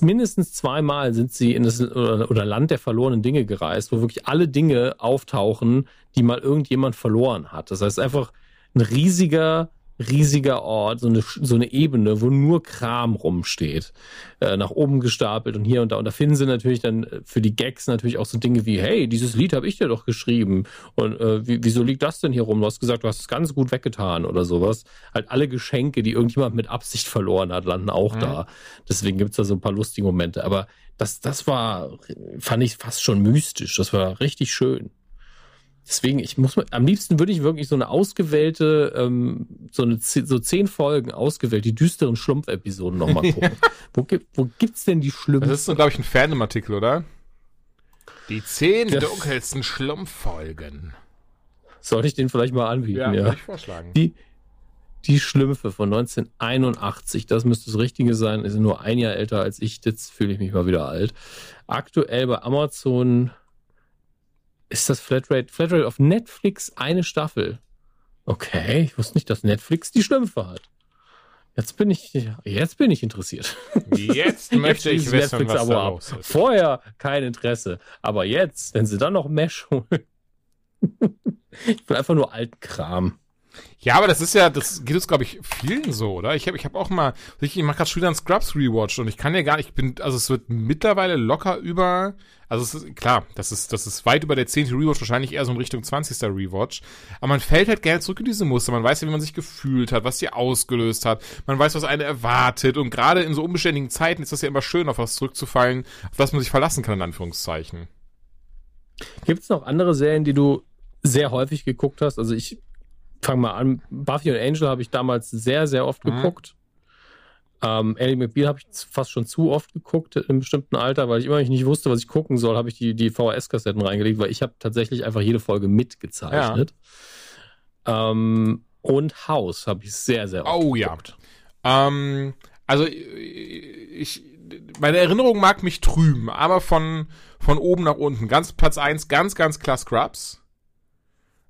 mindestens zweimal sind sie in das oder, Land der verlorenen Dinge gereist, wo wirklich alle Dinge auftauchen, die mal irgendjemand verloren hat. Das heißt einfach ein riesiger, riesiger Ort, so eine, so eine Ebene, wo nur Kram rumsteht, äh, nach oben gestapelt und hier und da. Und da finden sie natürlich dann äh, für die Gags natürlich auch so Dinge wie, hey, dieses Lied habe ich dir doch geschrieben. Und äh, wie, wieso liegt das denn hier rum? Du hast gesagt, du hast es ganz gut weggetan oder sowas. Halt alle Geschenke, die irgendjemand mit Absicht verloren hat, landen auch Mhm. da. Deswegen gibt's da so ein paar lustige Momente. Aber das, das war, fand ich fast schon mystisch. Das war richtig schön. Deswegen, ich muss mal, am liebsten würde ich wirklich so eine ausgewählte, ähm, so eine so zehn Folgen ausgewählt, die düsteren Schlumpf-Episoden nochmal gucken. wo, gibt, wo gibt's denn die schlimmsten? Das ist so, glaube ich, ein Fandom-Artikel, oder? Die zehn ja. dunkelsten Schlumpffolgen. Sollte ich den vielleicht mal anbieten, ja. ja. würde ich vorschlagen. Die, die Schlümpfe von 1981, das müsste das Richtige sein, ist nur ein Jahr älter als ich, jetzt fühle ich mich mal wieder alt. Aktuell bei Amazon ist das Flatrate, Flatrate auf Netflix eine Staffel. Okay, ich wusste nicht, dass Netflix die Schlümpfe hat. Jetzt bin ich, jetzt bin ich interessiert. Jetzt möchte jetzt ich wissen, was da los ist. Vorher kein Interesse, aber jetzt, wenn sie dann noch Mesh holen. ich will einfach nur alten Kram. Ja, aber das ist ja, das geht uns, glaube ich, vielen so, oder? Ich habe ich hab auch mal, ich mache gerade schon wieder einen Scrubs Rewatch und ich kann ja gar nicht, ich bin, also es wird mittlerweile locker über, also es ist, klar, das ist, das ist weit über der 10. Rewatch, wahrscheinlich eher so in Richtung 20. Rewatch. Aber man fällt halt gerne zurück in diese Muster. Man weiß ja, wie man sich gefühlt hat, was sie ausgelöst hat. Man weiß, was eine erwartet. Und gerade in so unbeständigen Zeiten ist das ja immer schön, auf was zurückzufallen, auf das man sich verlassen kann, in Anführungszeichen. Gibt es noch andere Serien, die du sehr häufig geguckt hast? Also ich fange mal an. Buffy und Angel habe ich damals sehr, sehr oft mhm. geguckt. Ähm, Ellie McBeal habe ich fast schon zu oft geguckt in einem bestimmten Alter, weil ich immer nicht wusste, was ich gucken soll, habe ich die, die VHS-Kassetten reingelegt, weil ich habe tatsächlich einfach jede Folge mitgezeichnet. Ja. Ähm, und House habe ich sehr, sehr oft Oh geguckt. ja. Ähm, also ich, meine Erinnerung mag mich trüben, aber von, von oben nach unten. Ganz Platz 1, ganz, ganz klar Scrubs.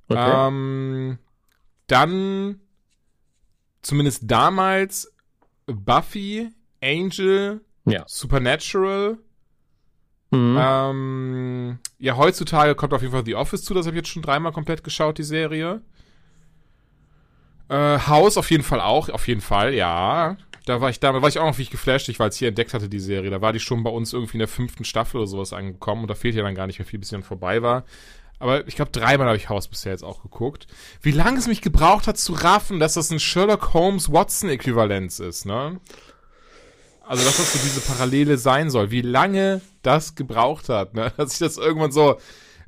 Okay. Ähm, dann zumindest damals Buffy, Angel, ja. Supernatural. Mhm. Ähm, ja, heutzutage kommt auf jeden Fall The Office zu, das habe ich jetzt schon dreimal komplett geschaut, die Serie. Äh, House auf jeden Fall auch, auf jeden Fall, ja. Da war ich da, war ich auch noch wie ich geflasht, ich, weil ich hier entdeckt hatte, die Serie. Da war die schon bei uns irgendwie in der fünften Staffel oder sowas angekommen und da fehlt ja dann gar nicht mehr viel, bis sie dann vorbei war. Aber ich glaube, dreimal habe ich Haus bisher jetzt auch geguckt. Wie lange es mich gebraucht hat zu raffen, dass das ein Sherlock Holmes Watson-Äquivalenz ist, ne? Also, dass das so diese Parallele sein soll. Wie lange das gebraucht hat, ne? Dass ich das irgendwann so,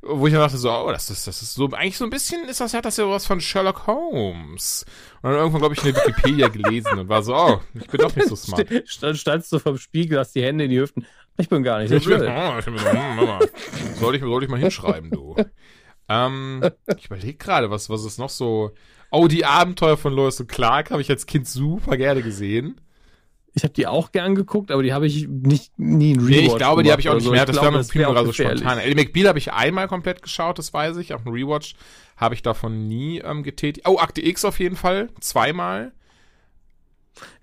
wo ich dann dachte so, oh, das ist, das ist so, eigentlich so ein bisschen ist das ja das ja was von Sherlock Holmes. Und dann irgendwann, glaube ich, in der Wikipedia gelesen und war so, oh, ich bin doch nicht so smart. Stand, standst du vom Spiegel, hast die Hände in die Hüften. Ich bin gar nicht so. Oh, soll, ich, soll ich mal hinschreiben, du? ähm, ich überlege gerade, was, was ist noch so. Oh, die Abenteuer von Lois und Clark habe ich als Kind super gerne gesehen. Ich habe die auch gern geguckt, aber die habe ich nicht nie in Rewatch Nee, ich glaube, die habe ich auch nicht so. mehr. Das glaube, war mit Primora so spontan. Ellie McBeal habe ich einmal komplett geschaut, das weiß ich. Auch ein Rewatch habe ich davon nie ähm, getätigt. Oh, Akte X auf jeden Fall. Zweimal.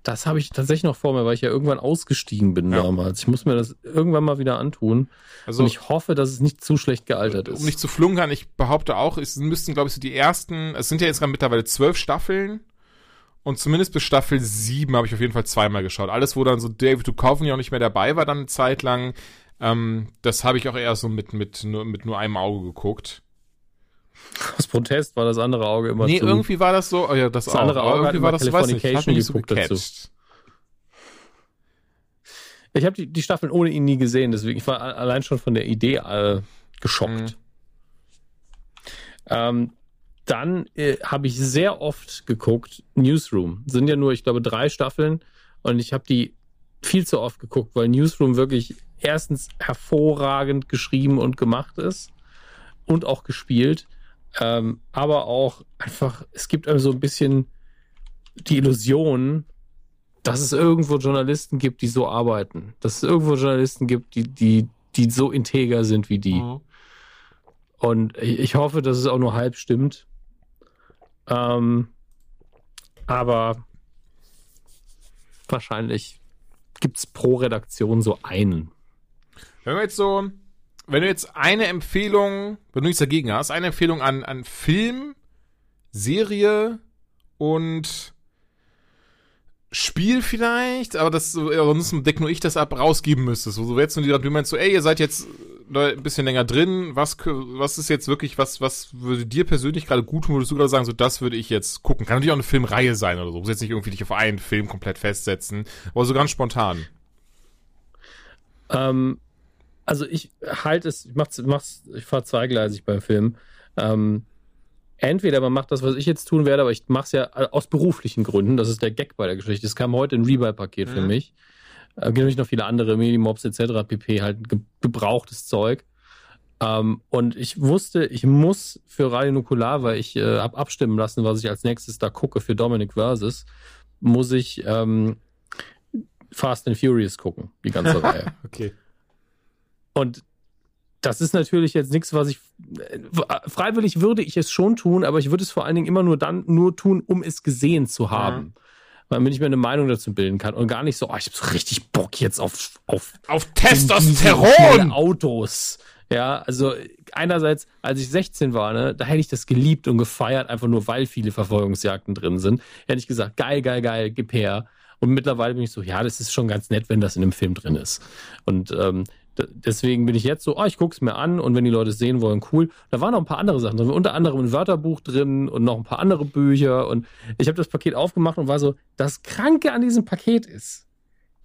Das habe ich tatsächlich noch vor mir, weil ich ja irgendwann ausgestiegen bin ja. damals. Ich muss mir das irgendwann mal wieder antun. Also, und ich hoffe, dass es nicht zu schlecht gealtert ist. Um nicht zu flunkern, ich behaupte auch, es müssten, glaube ich, so die ersten, es sind ja jetzt gerade mittlerweile zwölf Staffeln. Und zumindest bis Staffel sieben habe ich auf jeden Fall zweimal geschaut. Alles, wo dann so David Duchovny auch nicht mehr dabei war, dann eine Zeit lang, ähm, das habe ich auch eher so mit, mit, nur, mit nur einem Auge geguckt. Aus Protest war das andere Auge immer nee, zu. Nee, irgendwie war das so, oh ja, das, das andere Auge irgendwie war das, weiß nicht, hat mich so. Dazu. Ich habe die, die Staffeln ohne ihn nie gesehen, deswegen ich war allein schon von der Idee äh, geschockt. Mhm. Ähm, dann äh, habe ich sehr oft geguckt, Newsroom. Sind ja nur, ich glaube, drei Staffeln und ich habe die viel zu oft geguckt, weil Newsroom wirklich erstens hervorragend geschrieben und gemacht ist und auch gespielt. Ähm, aber auch einfach, es gibt einem so ein bisschen die Illusion, dass es irgendwo Journalisten gibt, die so arbeiten. Dass es irgendwo Journalisten gibt, die, die, die so integer sind wie die. Mhm. Und ich hoffe, dass es auch nur halb stimmt. Ähm, aber wahrscheinlich gibt es pro Redaktion so einen. Wenn wir jetzt so wenn du jetzt eine Empfehlung, wenn du nichts dagegen hast, eine Empfehlung an, an Film, Serie und Spiel vielleicht, aber das, ansonsten deck nur ich das ab, rausgeben müsstest. So, so jetzt nur die, du meinst so, ey, ihr seid jetzt ein bisschen länger drin, was, was ist jetzt wirklich, was, was würde dir persönlich gerade gut tun, würdest du gerade sagen, so, das würde ich jetzt gucken. Kann natürlich auch eine Filmreihe sein oder so, du musst jetzt nicht irgendwie dich auf einen Film komplett festsetzen, aber so ganz spontan. Ähm, also ich halte es, ich mach's, mach's, ich fahre zweigleisig beim Film. Ähm, entweder man macht das, was ich jetzt tun werde, aber ich mache es ja aus beruflichen Gründen. Das ist der Gag bei der Geschichte. Es kam heute ein Rebuy-Paket mhm. für mich. Äh, gibt natürlich noch viele andere, Minimobs etc., pp, halt ge gebrauchtes Zeug. Ähm, und ich wusste, ich muss für Radio Nukular, weil ich äh, hab abstimmen lassen, was ich als nächstes da gucke für Dominic Versus, muss ich ähm, Fast and Furious gucken, die ganze Reihe. okay. Und das ist natürlich jetzt nichts, was ich äh, freiwillig würde ich es schon tun, aber ich würde es vor allen Dingen immer nur dann nur tun, um es gesehen zu haben. Mhm. Damit ich mir eine Meinung dazu bilden kann und gar nicht so, oh, ich habe so richtig Bock jetzt auf auf auf Testosteron Autos. Ja, also einerseits, als ich 16 war, ne, da hätte ich das geliebt und gefeiert, einfach nur weil viele Verfolgungsjagden drin sind. Hätte ich gesagt, geil, geil, geil, gib her. Und mittlerweile bin ich so, ja, das ist schon ganz nett, wenn das in einem Film drin ist. Und ähm, deswegen bin ich jetzt so, oh, ich guck's mir an und wenn die Leute es sehen wollen, cool. Da waren noch ein paar andere Sachen drin, unter anderem ein Wörterbuch drin und noch ein paar andere Bücher und ich habe das Paket aufgemacht und war so, das Kranke an diesem Paket ist,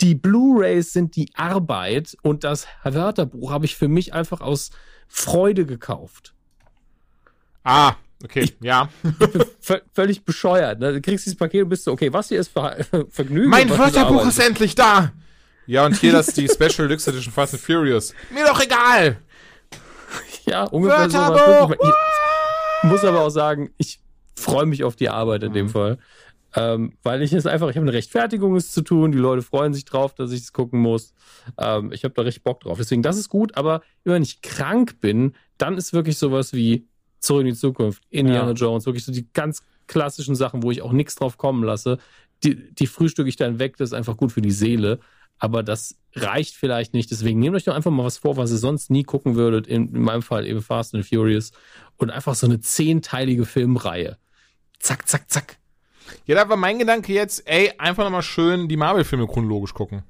die Blu-rays sind die Arbeit und das Wörterbuch habe ich für mich einfach aus Freude gekauft. Ah, okay, ich, ja. ich bin völlig bescheuert. Ne? Du kriegst dieses Paket und bist so, okay, was hier ist Ver Vergnügen? Mein Wörterbuch ist endlich da! Ja, und hier das die Special Deluxe Edition Fast and Furious. Mir doch egal! Ja, ungefähr so. Ich muss aber auch sagen, ich freue mich auf die Arbeit in dem mhm. Fall. Ähm, weil ich es einfach, ich habe eine Rechtfertigung, es zu tun. Die Leute freuen sich drauf, dass ich es gucken muss. Ähm, ich habe da richtig Bock drauf. Deswegen, das ist gut, aber wenn ich krank bin, dann ist wirklich sowas wie Zurück in die Zukunft, Indiana ja. Jones, wirklich so die ganz klassischen Sachen, wo ich auch nichts drauf kommen lasse. Die, die frühstücke ich dann weg, das ist einfach gut für die Seele. Aber das reicht vielleicht nicht. Deswegen nehmt euch doch einfach mal was vor, was ihr sonst nie gucken würdet. In, in meinem Fall eben Fast and Furious. Und einfach so eine zehnteilige Filmreihe. Zack, zack, zack ja, da war mein Gedanke jetzt, ey, einfach nochmal schön die Marvel-Filme chronologisch gucken.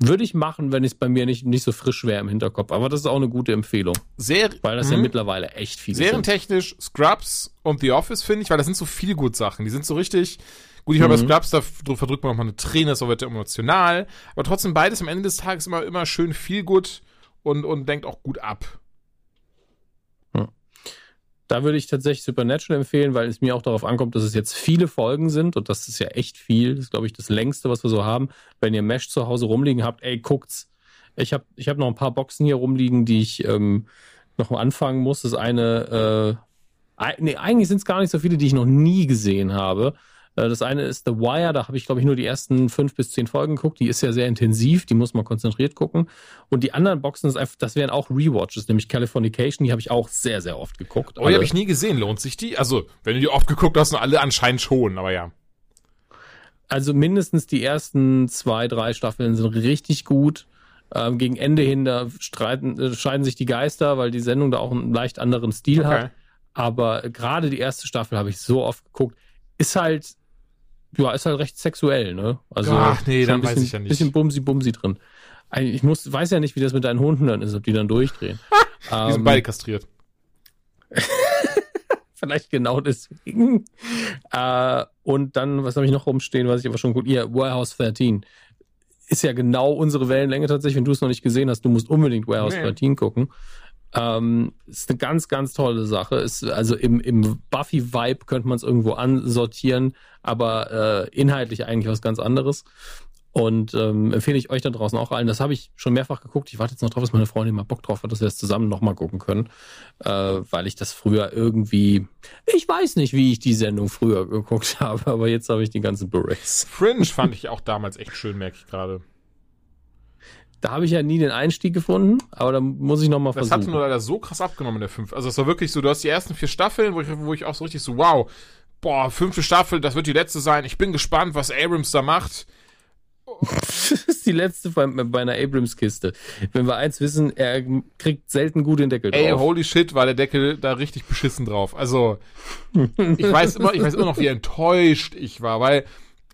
Würde ich machen, wenn es bei mir nicht, nicht so frisch wäre im Hinterkopf. Aber das ist auch eine gute Empfehlung. Sehr, weil das ja mhm. mittlerweile echt viel ist. Serientechnisch Scrubs und The Office, finde ich, weil das sind so viele gut Sachen. Die sind so richtig. Gut, ich habe mhm. bei Scrubs, da verdrückt man nochmal eine Träne, das wird emotional. Aber trotzdem beides am Ende des Tages immer, immer schön viel gut und, und denkt auch gut ab. Da würde ich tatsächlich Supernatural empfehlen, weil es mir auch darauf ankommt, dass es jetzt viele Folgen sind und das ist ja echt viel. Das ist, glaube ich, das längste, was wir so haben. Wenn ihr Mesh zu Hause rumliegen habt, ey, guckt's. Ich habe ich hab noch ein paar Boxen hier rumliegen, die ich ähm, noch mal anfangen muss. Das eine, äh, nee, eigentlich sind es gar nicht so viele, die ich noch nie gesehen habe. Äh, das eine ist The Wire, da habe ich, glaube ich, nur die ersten fünf bis zehn Folgen geguckt. Die ist ja sehr intensiv, die muss man konzentriert gucken. Und die anderen Boxen, das wären auch Rewatches, nämlich Californication, die habe ich auch sehr, sehr oft geguckt. Oh, die habe ich nie gesehen. Lohnt sich die? Also, wenn du die oft geguckt hast, alle anscheinend schon, aber ja. Also mindestens die ersten zwei, drei Staffeln sind richtig gut. Ähm, gegen Ende hin, da streiten, äh, scheiden sich die Geister, weil die Sendung da auch einen leicht anderen Stil okay. hat. Aber gerade die erste Staffel habe ich so oft geguckt. Ist halt ja, ist halt recht sexuell, ne? Also Ach nee, dann bisschen, weiß ich ja nicht. Bisschen Bumsi-Bumsi drin. Ich muss, weiß ja nicht, wie das mit deinen Hunden dann ist, ob die dann durchdrehen. die ähm, sind beide kastriert. Vielleicht genau deswegen. Äh, und dann, was habe ich noch rumstehen, was ich aber schon gut, ihr Warehouse 13 ist ja genau unsere Wellenlänge tatsächlich. Wenn du es noch nicht gesehen hast, du musst unbedingt Warehouse nee. 13 gucken. Ähm, ist eine ganz, ganz tolle Sache. Ist, also im, im Buffy-Vibe könnte man es irgendwo ansortieren, aber äh, inhaltlich eigentlich was ganz anderes. Und ähm, empfehle ich euch da draußen auch allen. Das habe ich schon mehrfach geguckt. Ich warte jetzt noch drauf, dass meine Freundin mal Bock drauf hat, dass wir es zusammen nochmal gucken können. Äh, weil ich das früher irgendwie. Ich weiß nicht, wie ich die Sendung früher geguckt habe, aber jetzt habe ich die ganzen Blu-Rays. Fringe fand ich auch damals echt schön, merke ich gerade. Da habe ich ja nie den Einstieg gefunden, aber da muss ich nochmal versuchen. Das hat nur leider so krass abgenommen in der 5. Also es war wirklich so, du hast die ersten vier Staffeln, wo ich, wo ich auch so richtig so, wow, boah, fünfte Staffel, das wird die letzte sein. Ich bin gespannt, was Abrams da macht. das ist die letzte bei, bei einer Abrams-Kiste. Wenn wir eins wissen, er kriegt selten gut den Deckel drauf. Ey, holy shit, war der Deckel da richtig beschissen drauf. Also, ich weiß immer, ich weiß immer noch, wie enttäuscht ich war, weil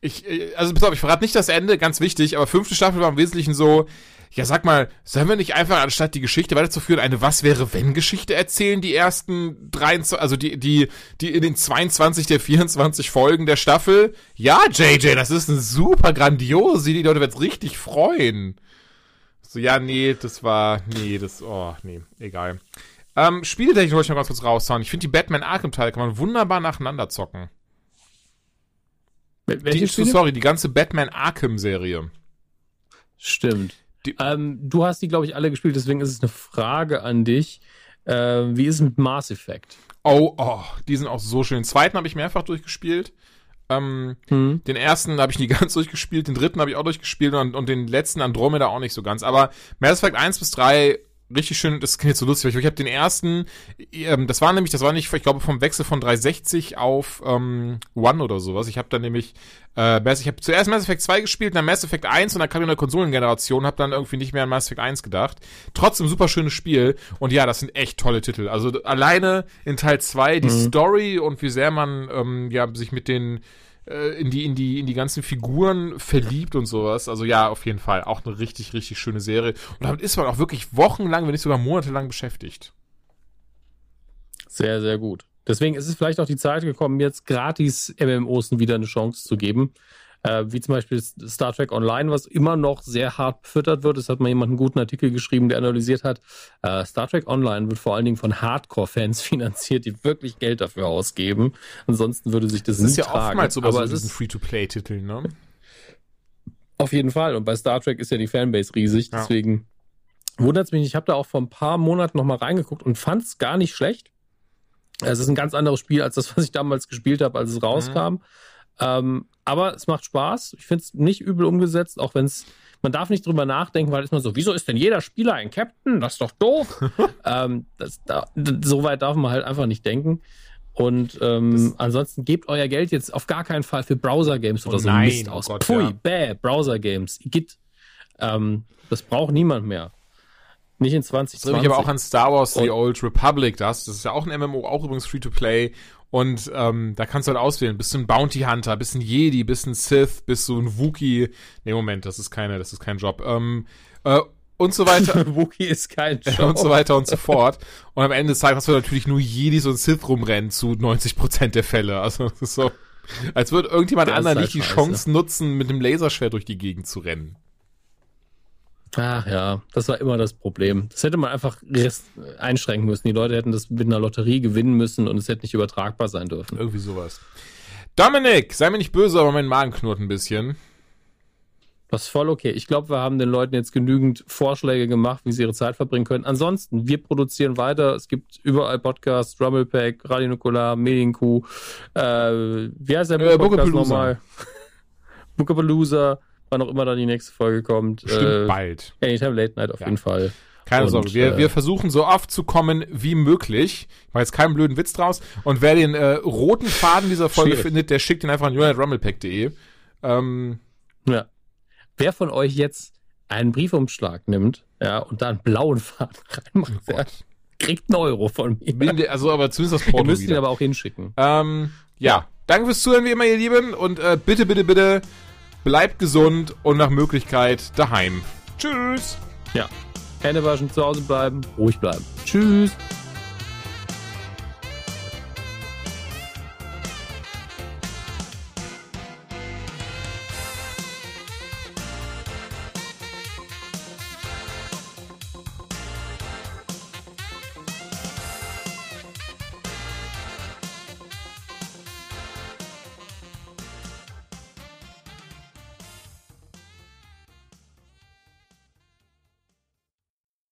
ich, also pass auf, ich verrate nicht das Ende, ganz wichtig, aber fünfte Staffel war im Wesentlichen so, ja, sag mal, sollen wir nicht einfach, anstatt die Geschichte weiterzuführen, eine Was-wäre-wenn-Geschichte erzählen, die ersten 23, also die, die, die in den 22 der 24 Folgen der Staffel? Ja, JJ, das ist eine super grandiose Idee, die Leute werden richtig freuen. So, ja, nee, das war, nee, das, oh, nee, egal. Ähm, Spieletechnik wollte ich noch ganz kurz raushauen. Ich finde die Batman Arkham-Teile kann man wunderbar nacheinander zocken. Die, sorry, die ganze Batman Arkham-Serie. Stimmt. Die- ähm, du hast die, glaube ich, alle gespielt, deswegen ist es eine Frage an dich. Äh, wie ist es mit Mass Effect? Oh, oh, die sind auch so schön. Den zweiten habe ich mehrfach durchgespielt. Ähm, Hm? den ersten habe ich nie ganz durchgespielt, den dritten habe ich auch durchgespielt und, und den letzten Andromeda auch nicht so ganz. Aber Mass Effect 1 bis 3 richtig schön, das klingt jetzt so lustig, weil ich, ich habe den ersten, ähm, das war nämlich, das war nicht, ich glaube vom Wechsel von 360 auf ähm, One oder sowas. Ich habe dann nämlich, äh, ich habe zuerst Mass Effect 2 gespielt, dann Mass Effect 1 und dann kam die neue Konsolengeneration, habe dann irgendwie nicht mehr an Mass Effect 1 gedacht. Trotzdem super schönes Spiel und ja, das sind echt tolle Titel. Also alleine in Teil 2 die Story und wie sehr man ähm, ja sich mit den in die in die in die ganzen Figuren verliebt und sowas. Also ja, auf jeden Fall auch eine richtig richtig schöne Serie und damit ist man auch wirklich wochenlang, wenn nicht sogar monatelang beschäftigt. Sehr, sehr gut. Deswegen ist es vielleicht auch die Zeit gekommen, jetzt gratis MMOs wieder eine Chance zu geben. Äh, wie zum Beispiel Star Trek Online, was immer noch sehr hart befüttert wird. Es hat mal jemand einen guten Artikel geschrieben, der analysiert hat. Äh, Star Trek Online wird vor allen Dingen von Hardcore-Fans finanziert, die wirklich Geld dafür ausgeben. Ansonsten würde sich das, Das ist ja tragen. oftmals so bei Aber so diesen ist Free-to-Play-Titeln, ne? auf jeden Fall. Und bei Star Trek ist ja die Fanbase riesig. Ja. Deswegen wundert es mich nicht. Ich habe da auch vor ein paar Monaten noch mal reingeguckt und fand es gar nicht schlecht. Es ist ein ganz anderes Spiel als das, was ich damals gespielt habe, als es rauskam. Ähm, aber es macht Spaß. Ich finde es nicht übel umgesetzt, auch wenn es. Man darf nicht drüber nachdenken, weil ist man so, wieso ist denn jeder Spieler ein Captain? Das ist doch doof. ähm, das, da, so weit darf man halt einfach nicht denken. Und ähm, ansonsten gebt euer Geld jetzt auf gar keinen Fall für Browser-Games oder Oh so nein, Mist oh aus. Gott, Pfui, ja. bäh, Browser-Games. Git. Ähm, das braucht niemand mehr. Nicht in Das erinnert 2020. mich aber auch an Star Wars The Old Republic. Das, das ist ja auch ein MMO, auch übrigens Free-to-Play. Und ähm, da kannst du halt auswählen. Bist du ein Bounty Hunter, bist du ein Jedi, bist du ein Sith, bist du ein Wookie. Nee, Moment, das ist keine, das ist kein Job. Ähm, äh, und so weiter. Wookie ist kein Job. und so weiter und so fort. Und am Ende des Tages hast du natürlich nur Jedis und Sith rumrennen zu 90% der Fälle. Also das ist so, als würde irgendjemand anderen halt nicht die. Chance nutzen, mit dem Laserschwert durch die Gegend zu rennen. Ach ja, das war immer das Problem. Das hätte man einfach einschränken müssen. Die Leute hätten das mit einer Lotterie gewinnen müssen und es hätte nicht übertragbar sein dürfen. Irgendwie sowas. Dominik, sei mir nicht böse, aber mein Magen knurrt ein bisschen. Das ist voll okay. Ich glaube, wir haben den Leuten jetzt genügend Vorschläge gemacht, wie sie ihre Zeit verbringen können. Ansonsten, wir produzieren weiter. Es gibt überall Podcasts, Rumblepack, Radio Nukular, Medienkuh. Äh, wie heißt der Äh, Podcast nochmal? Bookapalooza, wann auch immer dann die nächste Folge kommt. Stimmt Äh, bald. Anytime Late Night auf Ja. jeden Fall. Keine Und, Sorge, wir, äh, wir versuchen so oft zu kommen wie möglich. Ich mache jetzt keinen blöden Witz draus. Und wer den äh, roten Faden dieser Folge Schwierig. findet, der schickt ihn einfach an unitedrumblepack.de. Ähm, Ja. Wer von euch jetzt einen Briefumschlag nimmt, ja, und da einen blauen Faden reinmacht, oh der kriegt einen Euro von mir. Also aber zumindest das Ihr Porto müsst ihn wieder. aber auch hinschicken. Ähm, ja, danke fürs Zuhören wie immer, ihr Lieben. Und äh, bitte, bitte, bitte bleibt gesund und nach Möglichkeit daheim. Tschüss. Ja. Hände waschen, zu Hause bleiben, ruhig bleiben. Tschüss.